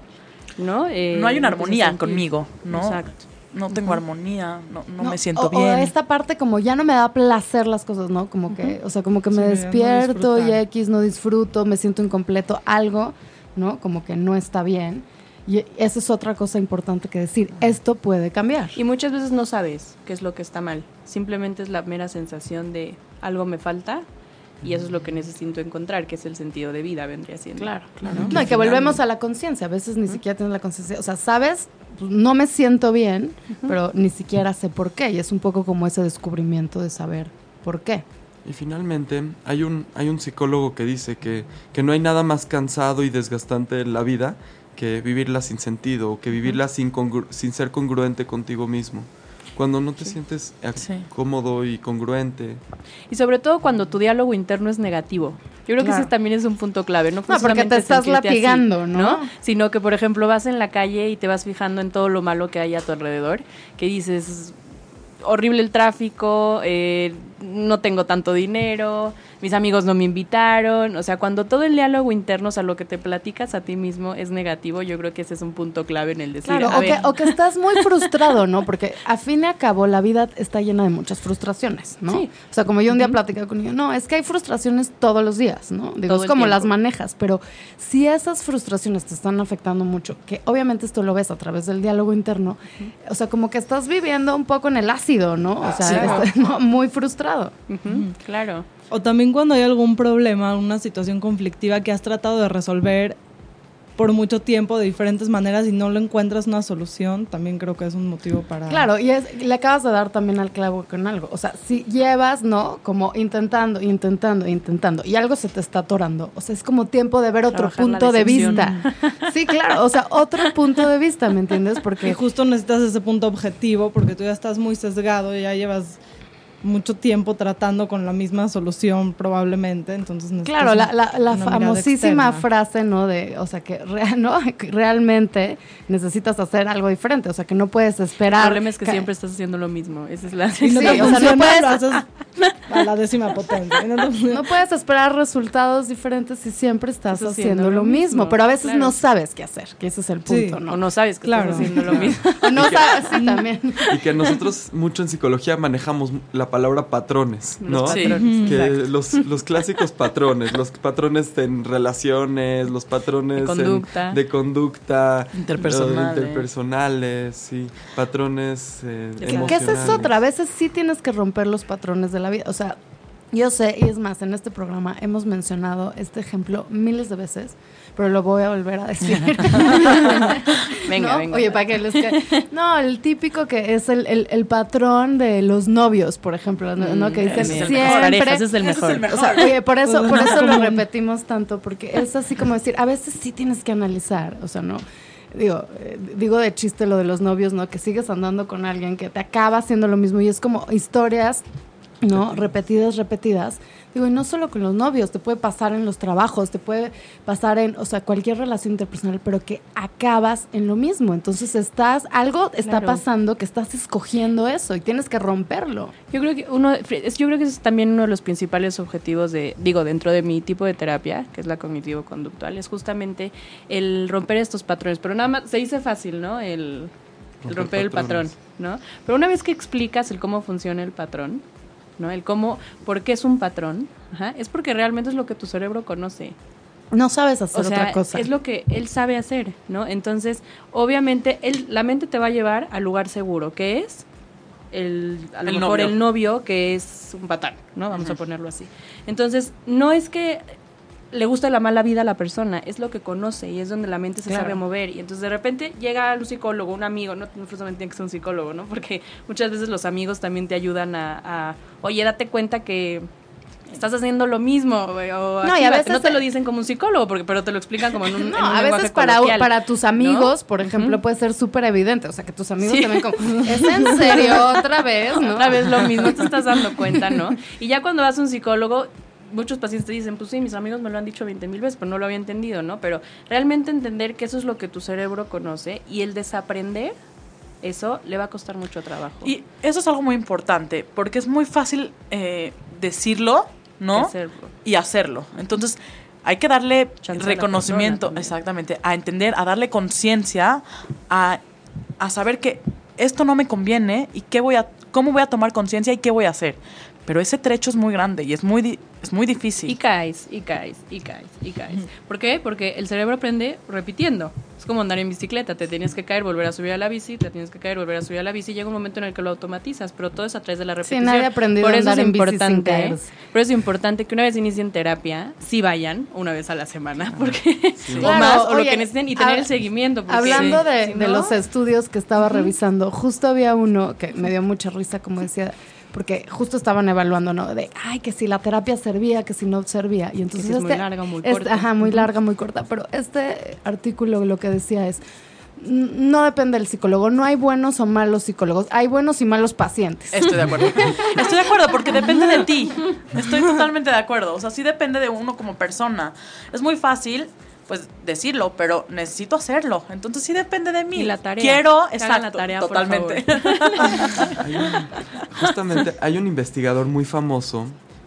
¿no? Eh, no hay una armonía conmigo, ¿no? Exacto no tengo armonía, no, no, me siento bien. O esta parte como ya no me da placer las cosas, ¿no? Como que, o sea, como que me despierto y X no disfruto, me siento incompleto, algo, ¿no? Como que no está bien. Y esa es otra cosa importante que decir, esto puede cambiar. Y muchas veces no sabes qué es lo que está mal, simplemente es la mera sensación de algo me falta y eso es lo que necesito encontrar, que es el sentido de vida, vendría siendo. Claro, claro. No, y que volvemos a la conciencia, a veces ni siquiera tienes la conciencia, o sea, sabes pues, no me siento bien, pero ni siquiera sé por qué. Y es un poco como ese descubrimiento de saber por qué. Y finalmente, hay un, hay un psicólogo que dice que, que no hay nada más cansado y desgastante en la vida que vivirla sin sentido o que vivirla sin, sin ser congruente contigo mismo cuando no te sientes cómodo y congruente. Y sobre todo cuando tu diálogo interno es negativo. Yo creo que ese también es un punto clave, no, no porque te estás latigando, ¿no? Sino que, por ejemplo, vas en la calle y te vas fijando en todo lo malo que hay a tu alrededor, que dices, horrible el tráfico, eh, no tengo tanto dinero, mis amigos no me invitaron, o sea, cuando todo el diálogo interno, o sea, lo que te platicas a ti mismo es negativo, yo creo que ese es un punto clave en el decir. Claro, o, Que, estás muy frustrado, ¿no? Porque a fin y a cabo la vida está llena de muchas frustraciones, ¿no? Sí. O sea, como yo un día platicé con ellos, no, es que hay frustraciones todos los días, ¿no? Digo, es como las manejas, pero si esas frustraciones te están afectando mucho, que obviamente esto lo ves a través del diálogo interno, o sea, como que estás viviendo un poco en el ácido, ¿no? O sea, muy frustrado. Claro. O también cuando hay algún problema, una situación conflictiva que has tratado de resolver por mucho tiempo de diferentes maneras y no lo encuentras una solución, también creo que es un motivo para... Claro, y es, le acabas de dar también al clavo con algo. O sea, si llevas, ¿no? Como intentando, intentando, intentando, y algo se te está atorando. O sea, es como tiempo de ver otro punto de vista. Sí, claro, o sea, otro punto de vista, ¿me entiendes? Porque justo necesitas ese punto objetivo porque tú ya estás muy sesgado, y ya llevas mucho tiempo tratando con la misma solución probablemente, entonces Claro, la, la, famosísima frase, ¿no? De, o sea, que, ¿no? realmente necesitas hacer algo diferente, o sea, que no puedes esperar. El problema es que, siempre estás haciendo lo mismo, esa es la... Sí, o sea, no puedes... a la décima potencia. No, puedes esperar resultados diferentes si siempre estás haciendo, lo mismo, pero a veces no sabes qué hacer, que ese es el punto, ¿no? O no sabes que estás haciendo lo mismo. no sabes, sí, también. Y que nosotros mucho en psicología manejamos la palabra patrones, ¿no? Que los, los, clásicos patrones, los patrones en relaciones, los patrones de conducta, de conducta interpersonales, interpersonales sí, patrones eh, ¿Qué es eso otra? A veces sí tienes que romper los patrones de la vida. O sea, yo sé, y es más, en este programa hemos mencionado este ejemplo miles de veces pero lo voy a volver a decir. venga, venga. Oye, para que les No, el típico que es el, el, patrón de los novios, por ejemplo, ¿no? Que dicen siempre... es el mejor. O sea, oye, por eso, por eso lo repetimos tanto, porque es así como decir, a veces sí tienes que analizar, o sea, ¿no? digo, eh, digo de chiste lo de los novios, ¿no? Que sigues andando con alguien que te acaba haciendo lo mismo y es como historias ¿no? Repetidas, repetidas. Digo, y no solo con los novios, te puede pasar en los trabajos, te puede pasar en, o sea, cualquier relación interpersonal, pero que acabas en lo mismo. Entonces estás, algo está Claro. pasando que estás escogiendo eso y tienes que romperlo. Yo creo que uno, es- yo creo que es también uno de los principales objetivos de, digo, dentro de mi tipo de terapia, que es la cognitivo-conductual, es justamente el romper estos patrones. Pero nada más, se dice fácil, ¿no? El, el Romper romper el patrón. ¿no? Pero una vez que explicas el cómo funciona el patrón, ¿no? El cómo, por qué es un patrón, ajá, es porque realmente es lo que tu cerebro conoce. No sabes hacer O sea, otra cosa. es lo que él sabe hacer, ¿no? Entonces, obviamente, él, la mente te va a llevar al lugar seguro, que es el, a lo El mejor novio. el novio, que es un patán, ¿no? Vamos a ponerlo así. Entonces, no es que le guste la mala vida a la persona, es lo que conoce y es donde la mente se Claro. sabe mover. Y entonces de repente llega un psicólogo, un amigo, no forzosamente tiene que ser un psicólogo, ¿no? Porque muchas veces los amigos también te ayudan a, a, oye, date cuenta que estás haciendo lo mismo, o No, y a actívate". veces no te lo dicen como un psicólogo, porque, pero te lo explican como en un, No, en un a veces para, coloquial, para tus amigos, ¿no? por ejemplo, puede ser súper evidente. O sea, que tus amigos Sí. también como, ¿es en serio otra vez? ¿no? Otra vez lo mismo, te estás dando cuenta, ¿no? Y ya cuando vas a un psicólogo, muchos pacientes te dicen, pues sí, mis amigos me lo han dicho 20 mil veces, pero no lo había entendido, ¿no? Pero realmente entender que eso es lo que tu cerebro conoce y el desaprender, eso le va a costar mucho trabajo. Y eso es algo muy importante, porque es muy fácil eh, decirlo, ¿no? Hacerlo. Y hacerlo. Entonces, hay que darle Chance reconocimiento, exactamente, a entender, a darle conciencia, a, a saber que esto no me conviene y qué voy a, cómo voy a tomar conciencia y qué voy a hacer. Pero ese trecho es muy grande y es muy, di- es muy difícil. Y caes, y caes, y caes, y caes. ¿Por qué? Porque el cerebro aprende repitiendo. Es como andar en bicicleta, te tienes que caer, volver a subir a la bici, te tienes que caer, volver a subir a la bici, y llega un momento en el que lo automatizas, pero todo es a través de la repetición. nadie ha aprendido Por a eso andar es en bici sin importante, por eso es importante que una vez inicien terapia, sí vayan una vez a la semana, porque o Claro, más, o lo que necesiten, y tener el seguimiento. Hablando de, de no- los estudios que estaba revisando, justo había uno que me dio mucha risa, como decía, porque justo estaban evaluando, ¿no? De, ay, que si la terapia servía, que si no servía. Y entonces si es muy este- larga muy este- corta. Ajá, muy larga, muy corta. Pero este artículo lo que decía es, no depende del psicólogo, no hay buenos o malos psicólogos, hay buenos y malos pacientes. Estoy de acuerdo. Estoy de acuerdo porque depende de ti. Estoy totalmente de acuerdo. O sea, sí depende de uno como persona. Es muy fácil, pues, decirlo, pero necesito hacerlo. Entonces sí depende de mí. Y la tarea. Quiero, Que hagan la exacto, tarea, por totalmente. Hay un- justamente hay un investigador muy famoso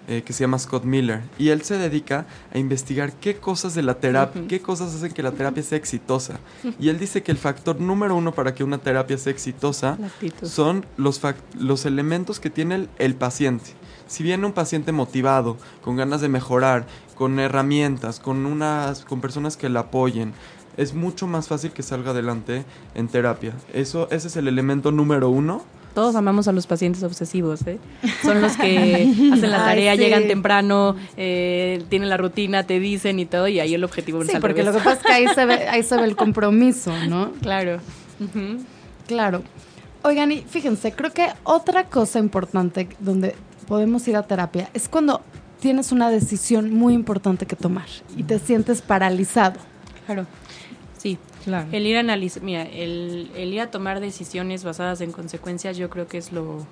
eh, que se llama Scott Miller y él se dedica a investigar qué cosas de la terapia, qué cosas hacen que la terapia sea exitosa. Y él dice que el factor número uno para que una terapia sea exitosa son los, los elementos que tiene el, el paciente. Si viene un paciente motivado, con ganas de mejorar, con herramientas, con unas, con personas que la apoyen, es mucho más fácil que salga adelante en terapia. Eso, ese es el elemento número uno. Todos amamos a los pacientes obsesivos, ¿eh? Son los que hacen la Ay, tarea, sí. llegan temprano, eh, tienen la rutina, te dicen y todo, y ahí el objetivo es Sí, porque lo que pasa es que ahí se ve, ahí se ve el compromiso, ¿no? Claro. Claro. Oigan, y fíjense, creo que otra cosa importante donde podemos ir a terapia es cuando tienes una decisión muy importante que tomar y te sientes paralizado. Claro. Sí. Claro. El ir a analizar, mira, el, el ir a tomar decisiones basadas en consecuencias, yo creo que es lo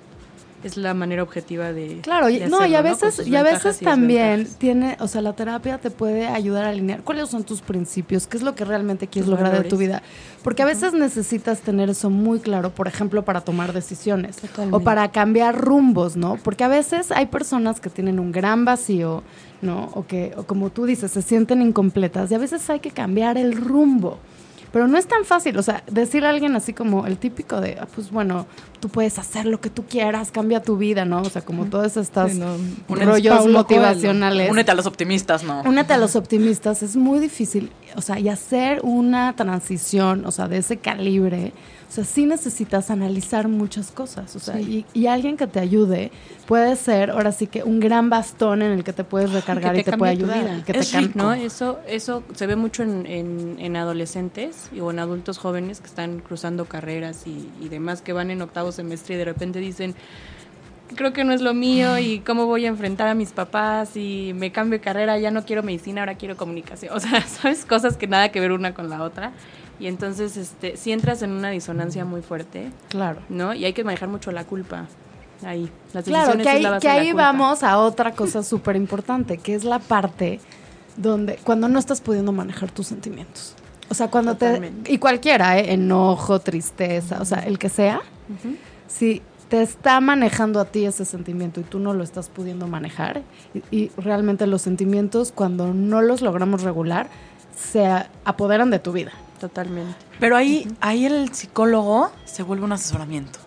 es la manera objetiva de Claro, no, y a veces, y a veces también tiene, o sea, la terapia te puede ayudar a alinear cuáles son tus principios, qué es lo que realmente quieres lograr de tu vida. Porque a veces necesitas tener eso muy claro, por ejemplo, para tomar decisiones o para cambiar rumbos, ¿no? Porque a veces hay personas que tienen un gran vacío, ¿no? O que, o como tú dices, se sienten incompletas y a veces hay que cambiar el rumbo. Pero no es tan fácil, o sea, decirle a alguien así como el típico de, ah, pues bueno, tú puedes hacer lo que tú quieras, cambia tu vida, ¿no? O sea, como todas estas Sí, no, rollos Paulo motivacionales. Únete a los optimistas, ¿no? Únete a los optimistas, es muy difícil, o sea, y hacer una transición, o sea, de ese calibre, sea, sí necesitas analizar muchas cosas, o sea, y, y alguien que te ayude puede ser, ahora sí que un gran bastón en el que te puedes recargar Que y te te puede ayudar, que te Es rico. ¿no? Eso, eso se ve mucho en, en, en adolescentes o en adultos jóvenes que están cruzando carreras y, y demás, que van en octavo semestre y de repente dicen, creo que no es lo mío y cómo voy a enfrentar a mis papás y me cambio de carrera, ya no quiero medicina, ahora quiero comunicación. O sea, sabes, cosas que nada que ver una con la otra. Y entonces, este, si entras en una disonancia muy fuerte, Claro. ¿no? Y hay que manejar mucho la culpa. Ahí, las Claro, que es ahí, la base que de la ahí culpa. vamos a otra cosa súper importante, que es la parte donde cuando no estás pudiendo manejar tus sentimientos. O sea, cuando Totalmente. te... Y cualquiera, ¿eh? Enojo, tristeza, o sea, el que sea. Si te está manejando a ti ese sentimiento y tú no lo estás pudiendo manejar, y, y realmente los sentimientos, cuando no los logramos regular, se apoderan de tu vida. Totalmente. Pero ahí, ahí el psicólogo se vuelve un asesoramiento.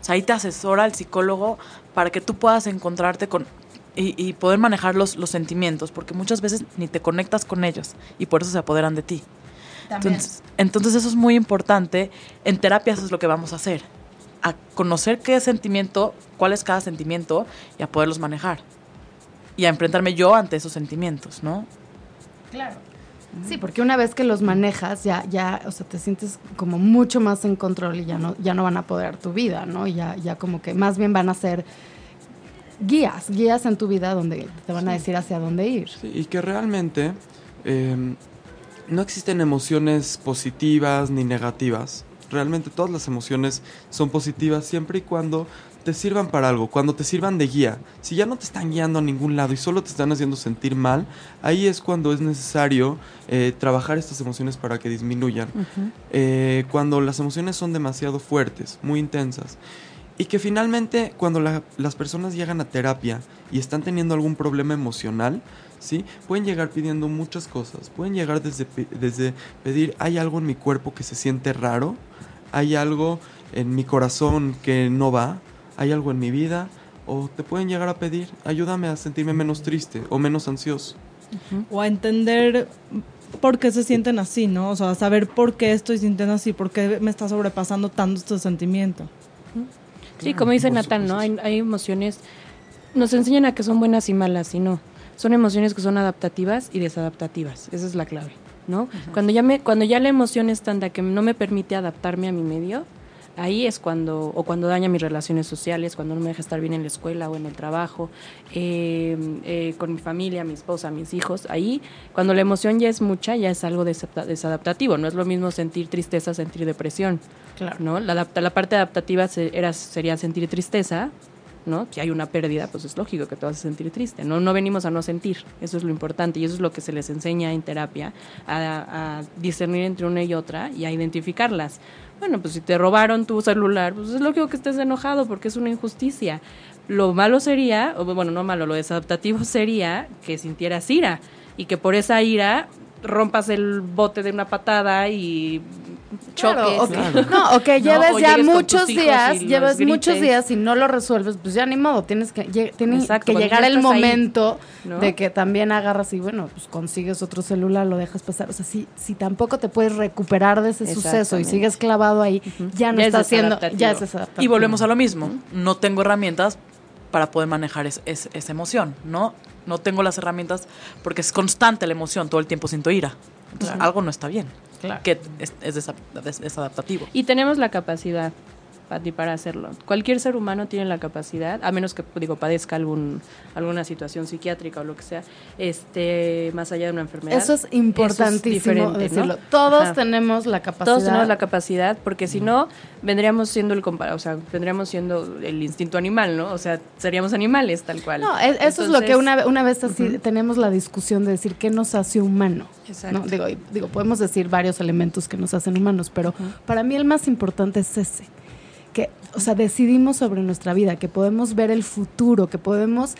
O sea, ahí te asesora el psicólogo para que tú puedas encontrarte con y, y poder manejar los, los sentimientos, porque muchas veces ni te conectas con ellos y por eso se apoderan de ti. Entonces, entonces eso es muy importante. En terapia eso es lo que vamos a hacer. A conocer qué sentimiento, cuál es cada sentimiento y a poderlos manejar. Y a enfrentarme yo ante esos sentimientos, ¿no? Claro. Sí, porque una vez que los manejas, ya, ya, o sea, te sientes como mucho más en control y ya no, ya no van a apoderar tu vida, ¿no? Y ya, ya como que más bien van a ser guías, guías en tu vida donde te van a decir hacia dónde ir. Sí, y que realmente eh, no existen emociones positivas ni negativas. Realmente todas las emociones son positivas siempre y cuando te sirvan para algo, cuando te sirvan de guía. Si ya no te están guiando a ningún lado y solo te están haciendo sentir mal, ahí es cuando es necesario eh, trabajar estas emociones para que disminuyan. Eh, cuando las emociones son demasiado fuertes, muy intensas. Y que finalmente cuando la- las personas llegan a terapia y están teniendo algún problema emocional, ¿sí? Pueden llegar pidiendo muchas cosas. Pueden llegar desde, desde pedir, hay algo en mi cuerpo que se siente raro, hay algo en mi corazón que no va, hay algo en mi vida, o te pueden llegar a pedir, ayúdame a sentirme menos triste o menos ansioso. O a entender por qué se sienten así, ¿no? O sea, saber por qué estoy sintiendo así, por qué me está sobrepasando tanto este sentimiento. Sí, como dice Natán, ¿no? Hay emociones, nos enseñan a que son buenas y malas, y no. Son emociones que son adaptativas y desadaptativas. Esa es la clave, ¿no? Cuando ya me, cuando ya la emoción es tanta que no me permite adaptarme a mi medio, ahí es cuando, o cuando daña mis relaciones sociales, cuando no me deja estar bien en la escuela o en el trabajo, eh, eh, con mi familia, mi esposa, mis hijos, ahí, cuando la emoción ya es mucha, ya es algo desadaptativo. No es lo mismo sentir tristeza, sentir depresión. Claro. ¿no? La, la parte adaptativa era, sería sentir tristeza, ¿no? Si hay una pérdida, pues es lógico que te vas a sentir triste. No, no venimos a no sentir, eso es lo importante y eso es lo que se les enseña en terapia, a, a discernir entre una y otra y a identificarlas. Bueno, pues si te robaron tu celular, pues es lógico que estés enojado porque es una injusticia. Lo malo sería, o bueno, no malo, lo desadaptativo sería que sintieras ira y que por esa ira rompas el bote de una patada y choques. Claro, Claro. No, o que No, lleves o ya muchos días, lleves muchos días y no lo resuelves, pues ya ni modo, tienes que, lle- tiene Exacto, que llegar el estás ahí, momento ¿no? de que también agarras y bueno, pues consigues otro celular, lo dejas pasar. O sea, si, si tampoco te puedes recuperar de ese suceso y sigues clavado ahí, ya no Ya es está haciendo, ya es. Y volvemos a lo mismo. No tengo herramientas para poder manejar es- es- esa emoción, ¿no? No tengo las herramientas porque es constante la emoción, todo el tiempo siento ira. Entonces algo no está bien. Claro. Que es, es desadaptativo. Y tenemos la capacidad, Pati, para hacerlo. Cualquier ser humano tiene la capacidad, a menos que, digo, padezca algún, alguna situación psiquiátrica o lo que sea, este, más allá de una enfermedad. Eso es importantísimo decirlo. Todos Ajá. tenemos la capacidad. Todos tenemos la capacidad, porque si no, vendríamos siendo el o sea, vendríamos siendo el instinto animal, ¿no? O sea, seríamos animales tal cual. No, es- eso es lo que una, una vez así tenemos la discusión de decir qué nos hace humano. Exacto. ¿no? Digo, digo, podemos decir varios elementos que nos hacen humanos, pero para mí el más importante es ese. Que, o sea, decidimos sobre nuestra vida, que podemos ver el futuro, que podemos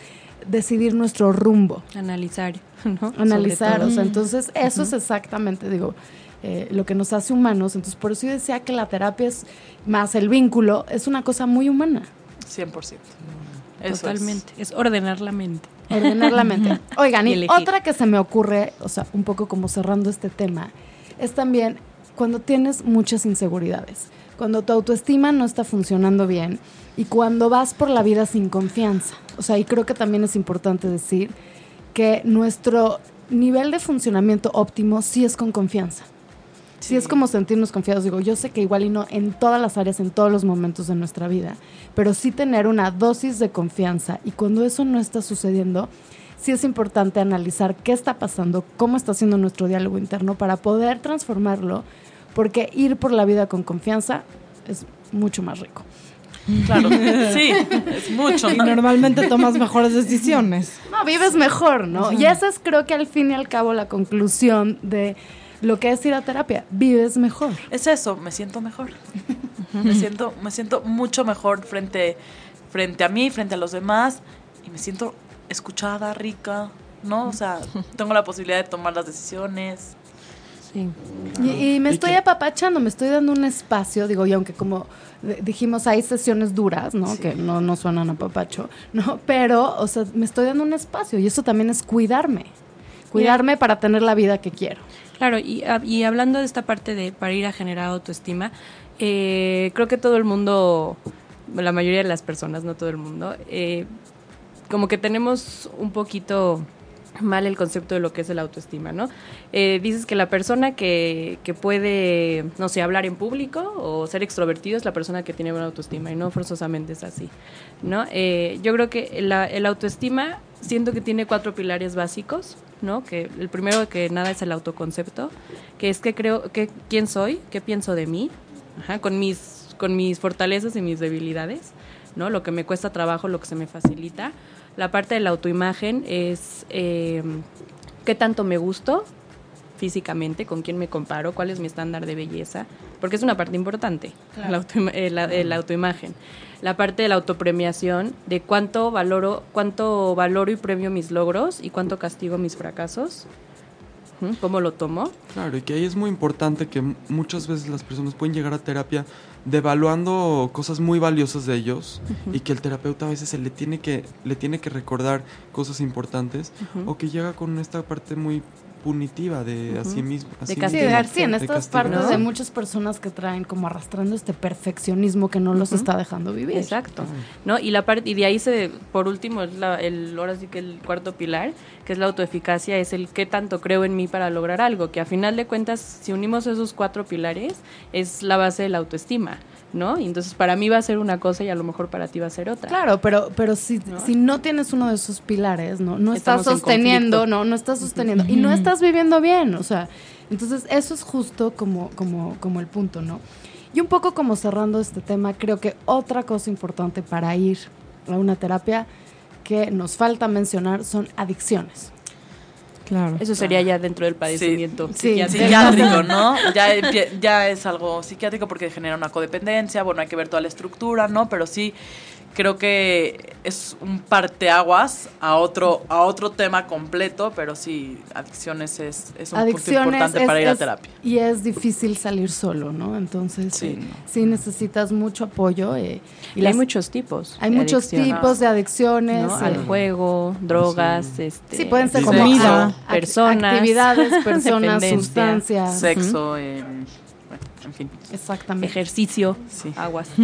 decidir nuestro rumbo, Analizar, ¿no? analizar. O sea, entonces eso es exactamente, digo, eh, lo que nos hace humanos. Entonces, por eso yo decía que la terapia es más el vínculo, es una cosa muy humana. 100%. Eso es. Totalmente. Es. ordenar la mente. Ordenar la mente. Oigan, Y otra que se me ocurre, o sea, un poco como cerrando este tema, es también cuando tienes muchas inseguridades, cuando tu autoestima no está funcionando bien y cuando vas por la vida sin confianza. O sea, y creo que también es importante decir que nuestro nivel de funcionamiento óptimo sí es con confianza. Sí. es como sentirnos confiados. Digo, yo sé que igual y no en todas las áreas, en todos los momentos de nuestra vida, pero sí tener una dosis de confianza. Y cuando eso no está sucediendo, sí es importante analizar qué está pasando, cómo está haciendo nuestro diálogo interno para poder transformarlo, porque ir por la vida con confianza es mucho más rico. Claro, sí, es mucho. Y normalmente tomas mejores decisiones. No, vives mejor, ¿no? Y esa es creo que al fin y al cabo la conclusión de lo que es ir a terapia. Vives mejor. Es eso, me siento mejor. me siento, me siento mucho mejor frente, frente a mí, frente a los demás, y me siento escuchada, rica, ¿no? O sea, tengo la posibilidad de tomar las decisiones. Sí. Y, y me Y estoy apapachando, me estoy dando un espacio, digo, y aunque como dijimos, hay sesiones duras, ¿no? Que no, no suenan a papacho, ¿no? Pero, o sea, me estoy dando un espacio y eso también es cuidarme. Cuidarme para tener la vida que quiero. Claro, y, hab- y hablando de esta parte de para ir a generar autoestima, eh, creo que todo el mundo, la mayoría de las personas, no todo el mundo, eh, como que tenemos un poquito mal el concepto de lo que es el autoestima, ¿no? Eh, dices que la persona que, que puede, no sé, hablar en público o ser extrovertido es la persona que tiene buena autoestima y no forzosamente es así, ¿no? Eh, yo creo que el autoestima siento que tiene cuatro pilares básicos, ¿no? Que el primero que nada es el autoconcepto, que es que creo que quién soy, qué pienso de mí, con mis con mis fortalezas y mis debilidades, ¿no? Lo que me cuesta trabajo, lo que se me facilita. La parte de la autoimagen es eh, qué tanto me gusto físicamente, con quién me comparo, cuál es mi estándar de belleza, porque es una parte importante, la, autoima- eh, la- eh, la autoimagen. La parte de la autopremiación, de cuánto valoro, cuánto valoro y premio mis logros y cuánto castigo mis fracasos, cómo lo tomo. Claro, y que ahí es muy importante que muchas veces las personas pueden llegar a terapia devaluando cosas muy valiosas de ellos y que el terapeuta a veces se le tiene que le tiene que recordar cosas importantes o que llega con esta parte muy punitiva de a sí mismo. a De sí castigar, mismo, Sí, en de estas castigar. partes ¿no? de muchas personas que traen como arrastrando este perfeccionismo que no los está dejando vivir. Exacto. ¿No? Y la parte y de ahí se por último es la, el ahora sí que el cuarto pilar, que es la autoeficacia, es el qué tanto creo en mí para lograr algo, que a final de cuentas si unimos esos cuatro pilares es la base de la autoestima, ¿no? Y entonces para mí va a ser una cosa y a lo mejor para ti va a ser otra. Claro, pero, pero si, ¿No? si no tienes uno de esos pilares, no, no estás Estamos sosteniendo, no, no estás sosteniendo y no estás viviendo bien, o sea, entonces eso es justo como, como, como el punto, ¿no? Y un poco como cerrando este tema, creo que otra cosa importante para ir a una terapia que nos falta mencionar son adicciones. Claro. Eso sería ya dentro del padecimiento Sí, psiquiátrico. ¿no? Ya, ya es algo psiquiátrico porque genera una codependencia, bueno, hay que ver toda la estructura, ¿no? Pero sí, creo que es un parteaguas a otro, a otro tema completo, pero sí, adicciones es, es un punto Adicciones importante es- para ir a terapia. Y es difícil salir solo, ¿no? Entonces, Sí, eh, no. sí necesitas mucho apoyo. eh, Y las- hay muchos tipos. hay muchos tipos de adicciones. ¿no? eh, Al juego, drogas, este, Sí, pueden ser Sí, como comida, ac- personas, actividades, personas, sustancias. Sexo, eh, en fin. Exactamente. ejercicio, Sí. aguas,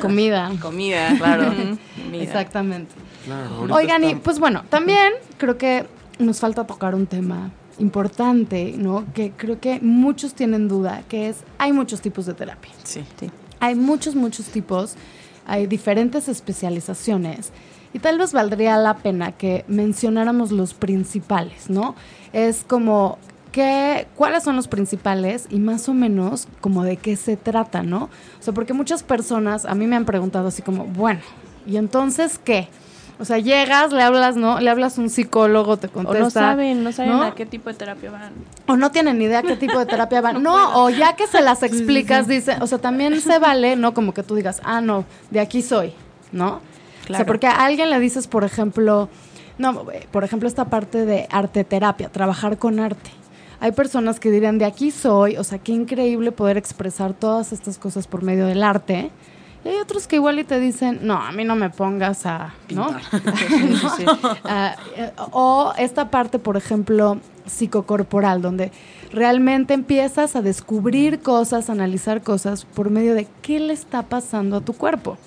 Comida. comida, Claro. Comida. Exactamente. Claro, Oigan, y pues bueno, también creo que nos falta tocar un tema importante, ¿no? Que creo que muchos tienen duda, que es, hay muchos tipos de terapia. Sí. Sí. Hay muchos, muchos tipos, hay diferentes especializaciones y tal vez valdría la pena que mencionáramos los principales, ¿no? Es como qué, cuáles son los principales y más o menos como de qué se trata, ¿no? O sea, porque muchas personas a mí me han preguntado así como, bueno, ¿y entonces qué? O sea, llegas, le hablas, ¿no? Le hablas a un psicólogo, te O contesta. no saben, no saben ¿no? a qué tipo de terapia van. O no tienen ni idea qué tipo de terapia van. No, o ya que se las explicas, dice, o sea, también se vale, ¿no? Como que tú digas, ah, no, de aquí soy, ¿no? O sea, porque a alguien le dices, por ejemplo, no, por ejemplo, esta parte de arte terapia, trabajar con arte. Hay personas que dirían, de aquí soy, o sea, qué increíble poder expresar todas estas cosas por medio del arte. Y hay otros que igual y te dicen, no, a mí no me pongas a, ¿no? Ah, eh, o esta parte, por ejemplo, psicocorporal, donde realmente empiezas a descubrir cosas, a analizar cosas por medio de qué le está pasando a tu cuerpo.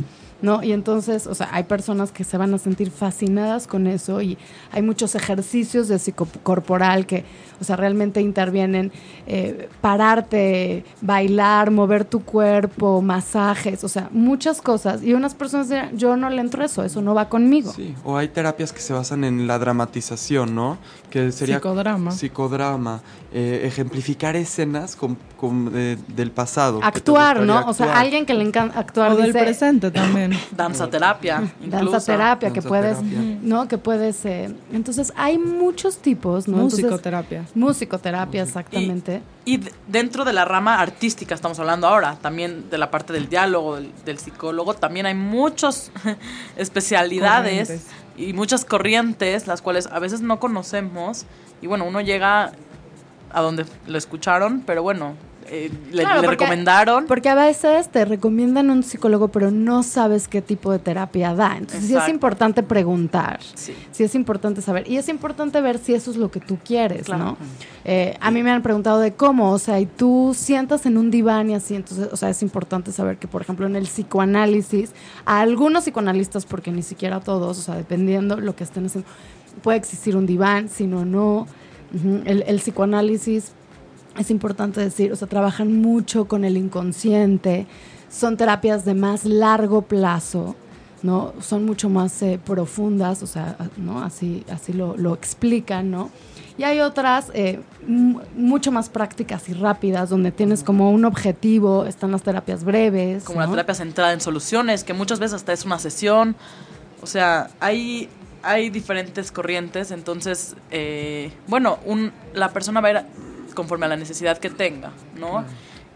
¿No? Y entonces, o sea, hay personas que se van a sentir fascinadas con eso y hay muchos ejercicios de psicocorporal que, o sea, realmente intervienen eh, pararte, bailar, mover tu cuerpo, masajes, o sea, muchas cosas. Y unas personas dirán, yo no le entro eso, eso no va conmigo. Sí, o hay terapias que se basan en la dramatización, ¿no? Que sería Psicodrama. Psicodrama, eh, ejemplificar escenas con, con, eh, del pasado. Actuar, ¿no? O sea, alguien que le encanta actuar O del presente también. Danza terapia, danza terapia que puedes. ¿no? Que puedes, eh, entonces hay muchos tipos, ¿no? Entonces, Musicoterapia. musicoterapia, exactamente. Y dentro de la rama artística estamos hablando ahora, también de la parte del diálogo, del, del psicólogo, también hay muchas especialidades Corrientes. y muchas corrientes, las cuales a veces no conocemos. Y bueno, uno llega a donde lo escucharon, pero bueno, eh, le, Claro, le porque- recomendaron. Porque a veces te recomiendan un psicólogo, pero no sabes qué tipo de terapia da. Entonces sí es importante preguntar. Sí. Sí es importante saber. Y es importante ver si eso es lo que tú quieres, Claro. ¿no? Eh, a mí me han preguntado de cómo, o sea, y tú sientas en un diván y así, entonces, o sea, es importante saber que, por ejemplo, en el psicoanálisis, a algunos psicoanalistas, porque ni siquiera a todos, o sea, dependiendo lo que estén haciendo, puede existir un diván, si no, no. El psicoanálisis es importante decir, o sea, trabajan mucho con el inconsciente, son terapias de más largo plazo, ¿no? Son mucho más eh, profundas, o sea, ¿no? Así, así lo, lo explican, ¿no? Y hay otras eh, mu- mucho más prácticas y rápidas, donde tienes como un objetivo, están las terapias breves. como la ¿no? terapia centrada en soluciones, que muchas veces hasta es una sesión. O sea, hay, hay diferentes corrientes, entonces, eh, bueno, un, la persona va a ir conforme a la necesidad que tenga, ¿no?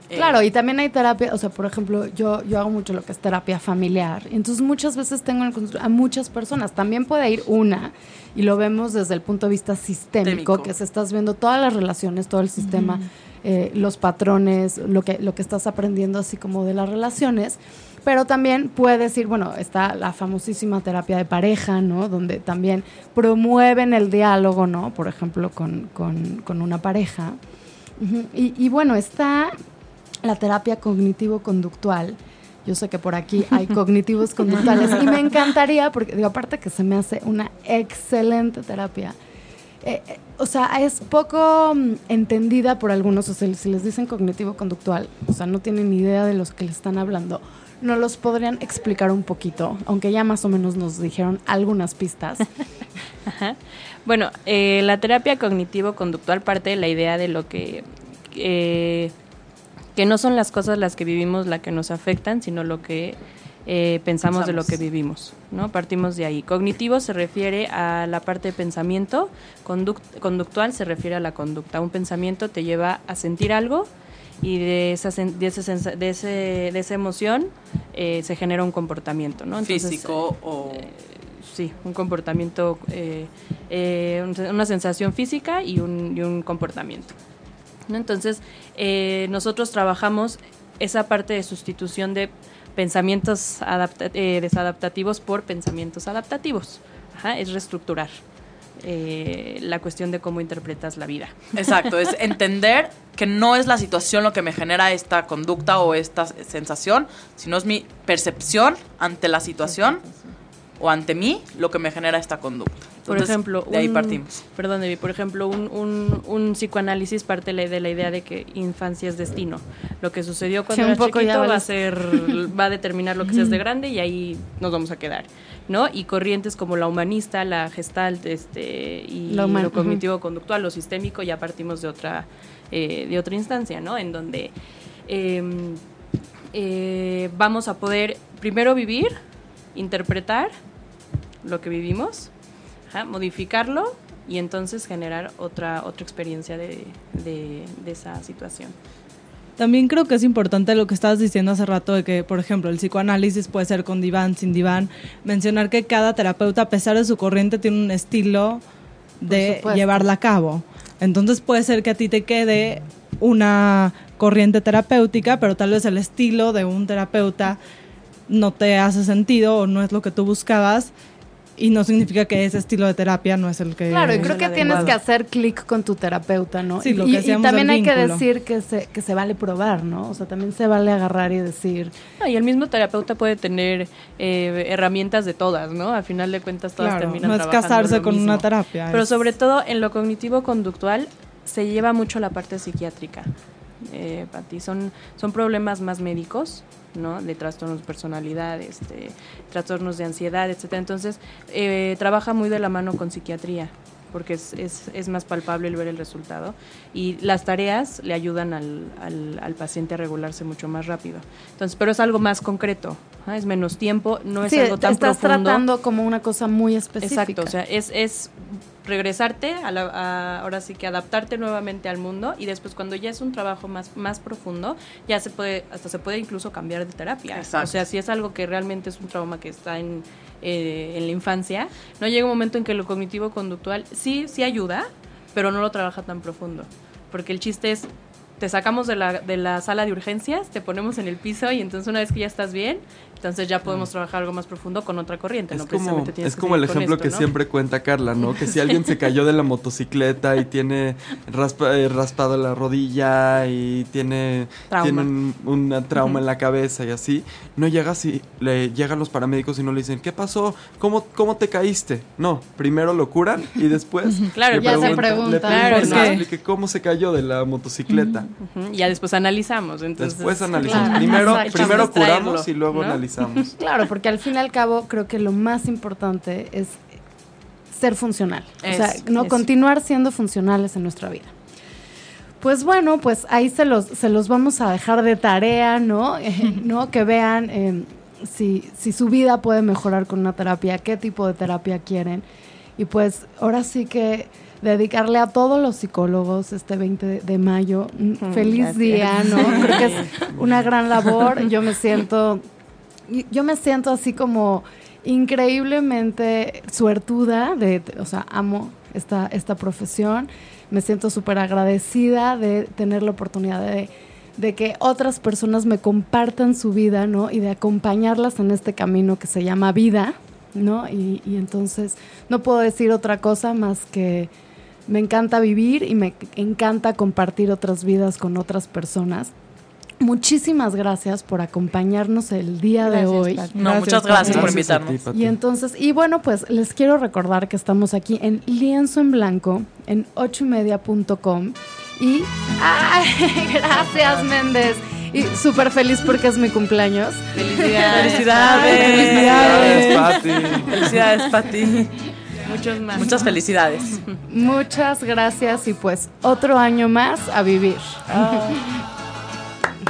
Eh, Claro, y también hay terapia, o sea, por ejemplo, yo, yo hago mucho lo que es terapia familiar. Entonces muchas veces tengo en el consultorio a muchas personas. También puede ir una, y lo vemos desde el punto de vista sistémico, Sistémico. que se estás viendo todas las relaciones, todo el sistema, eh, los patrones, lo que, lo que estás aprendiendo así como de las relaciones. Pero también puedes ir, bueno, está la famosísima terapia de pareja, ¿no? Donde también promueven el diálogo, ¿no? Por ejemplo, con, con, con una pareja. Y, y bueno, está la terapia cognitivo-conductual. Yo sé que por aquí hay cognitivos conductuales y me encantaría, porque digo, aparte que se me hace una excelente terapia. Eh, eh, o sea, es poco mm, entendida por algunos, o sea, si les dicen cognitivo-conductual, o sea, no tienen ni idea de los que le están hablando. ¿No los podrían explicar un poquito? Aunque ya más o menos nos dijeron algunas pistas. Ajá. Bueno, eh, la terapia cognitivo-conductual parte de la idea de lo que, eh, que no son las cosas las que vivimos las que nos afectan, sino lo que eh, pensamos, de lo que vivimos, ¿no? Partimos de ahí. Cognitivo se refiere a la parte de pensamiento, conduct- conductual se refiere a la conducta. Un pensamiento te lleva a sentir algo y de esa, de ese de ese, de esa emoción eh, se genera un comportamiento, ¿no? Entonces, físico o... sí, un comportamiento, eh, eh, un- una sensación física y un, y un comportamiento. ¿no? Entonces, eh, nosotros trabajamos esa parte de sustitución de pensamientos adapta- eh, desadaptativos por pensamientos adaptativos. Ajá, es reestructurar eh, la cuestión de cómo interpretas la vida. Exacto, es entender que no es la situación lo que me genera esta conducta o esta sensación, sino es mi percepción ante la situación o ante mí lo que me genera esta conducta. Por Entonces, ejemplo, de ahí un- partimos. Perdón, Debbie, por ejemplo, un, un, un psicoanálisis parte de la- de la idea de que infancia es destino. Lo que sucedió cuando Sí, un era poco ya chiquito va a ser, va a determinar lo que seas de grande y ahí nos vamos a quedar, ¿no? Y corrientes como la humanista, la gestalt, este, y lo cognitivo conductual, lo sistémico, ya partimos de otra, eh, de otra instancia, ¿no? En donde em, eh, vamos a poder primero vivir, interpretar lo que vivimos, modificarlo y entonces generar otra, otra experiencia de, de- de esa situación. También creo que es importante lo que estabas diciendo hace rato de que, por ejemplo, el psicoanálisis puede ser con diván, sin diván. Mencionar que cada terapeuta, a pesar de su corriente, tiene un estilo de llevarla a cabo. Entonces puede ser que a ti te quede una corriente terapéutica, pero tal vez el estilo de un terapeuta no te hace sentido o no es lo que tú buscabas y no significa que ese estilo de terapia no es el que... Claro, y creo que tienes adecuado. que hacer clic con tu terapeuta, ¿no? Sí, lo y, que y decíamos también hay que decir que se, que se vale probar, ¿no? O sea, también se vale agarrar y decir, No, y el mismo terapeuta puede tener eh, herramientas de todas, ¿no? Al final de cuentas todas Claro, terminan no es trabajando casarse lo con mismo. una terapia. Pero es- sobre todo en lo cognitivo-conductual se lleva mucho la parte psiquiátrica. Eh, Pati, son, son problemas más médicos, ¿no? De trastornos de personalidad, este, trastornos de ansiedad, etcétera. Entonces, eh, trabaja muy de la mano con psiquiatría porque es, es, más palpable ver el resultado y las tareas le ayudan al, al, al paciente a regularse mucho más rápido. Entonces, pero es algo más concreto, ¿ah? es menos tiempo, no es sí, algo tan estás profundo. tratando como una cosa muy específica. Exacto, o sea, es, es regresarte, a la- a- ahora sí que adaptarte nuevamente al mundo y después cuando ya es un trabajo más, más profundo, ya se puede, hasta se puede incluso cambiar de terapia. Exacto. O sea, si es algo que realmente es un trauma que está en, eh, en la infancia, no llega un momento en que lo cognitivo-conductual sí, sí ayuda, pero no lo trabaja tan profundo. Porque el chiste es, te sacamos de la, de la sala de urgencias, te ponemos en el piso y entonces una vez que ya estás bien, entonces ya podemos trabajar algo más profundo con otra corriente. Es no como, es como el ejemplo esto, que ¿no? siempre cuenta Carla, ¿no? Que si alguien se cayó de la motocicleta y tiene raspa- eh, raspado la rodilla y tiene, Trauma. tiene un una trauma en la cabeza y así, no llega si le llegan los paramédicos y no le dicen, ¿qué pasó? ¿Cómo, cómo te caíste? No, primero lo curan y después Claro, le ya se preguntan- preguntan. le Claro, es "Ah, que- explique cómo se cayó de la motocicleta. Y ya después analizamos. Entonces, Después analizamos. Claro, primero primero curamos y luego ¿no? analizamos. Claro, porque al fin y al cabo creo que lo más importante es ser funcional. o sea, no es. continuar siendo funcionales en nuestra vida. Pues bueno, pues ahí se los, se los vamos a dejar de tarea, ¿no? Eh, ¿no? Que vean eh, si, si su vida puede mejorar con una terapia, qué tipo de terapia quieren. Y pues ahora sí que dedicarle a todos los psicólogos este 20 de, mayo un Mm, feliz gracias. día, ¿no? Creo que es una gran labor. Yo me siento yo me siento así como increíblemente suertuda de, o sea, amo esta, esta profesión, me siento súper agradecida de tener la oportunidad de, de que otras personas me compartan su vida, ¿no? Y de acompañarlas en este camino que se llama vida, ¿no? Y, y entonces no puedo decir otra cosa más que me encanta vivir y me encanta compartir otras vidas con otras personas. Muchísimas gracias por acompañarnos el día de hoy. No, Gracias, muchas gracias por Gracias a ti, invitarnos. Y entonces, y bueno, pues les quiero recordar que estamos aquí en lienzo en blanco en ochoymedia.com y ¡ay! gracias Méndez. Y súper feliz porque es mi cumpleaños. Felicidades. Felicidades. Felicidades, Pati. Felicidades, Pati. Muchos más. Muchas felicidades. Muchas gracias y pues otro año más a vivir.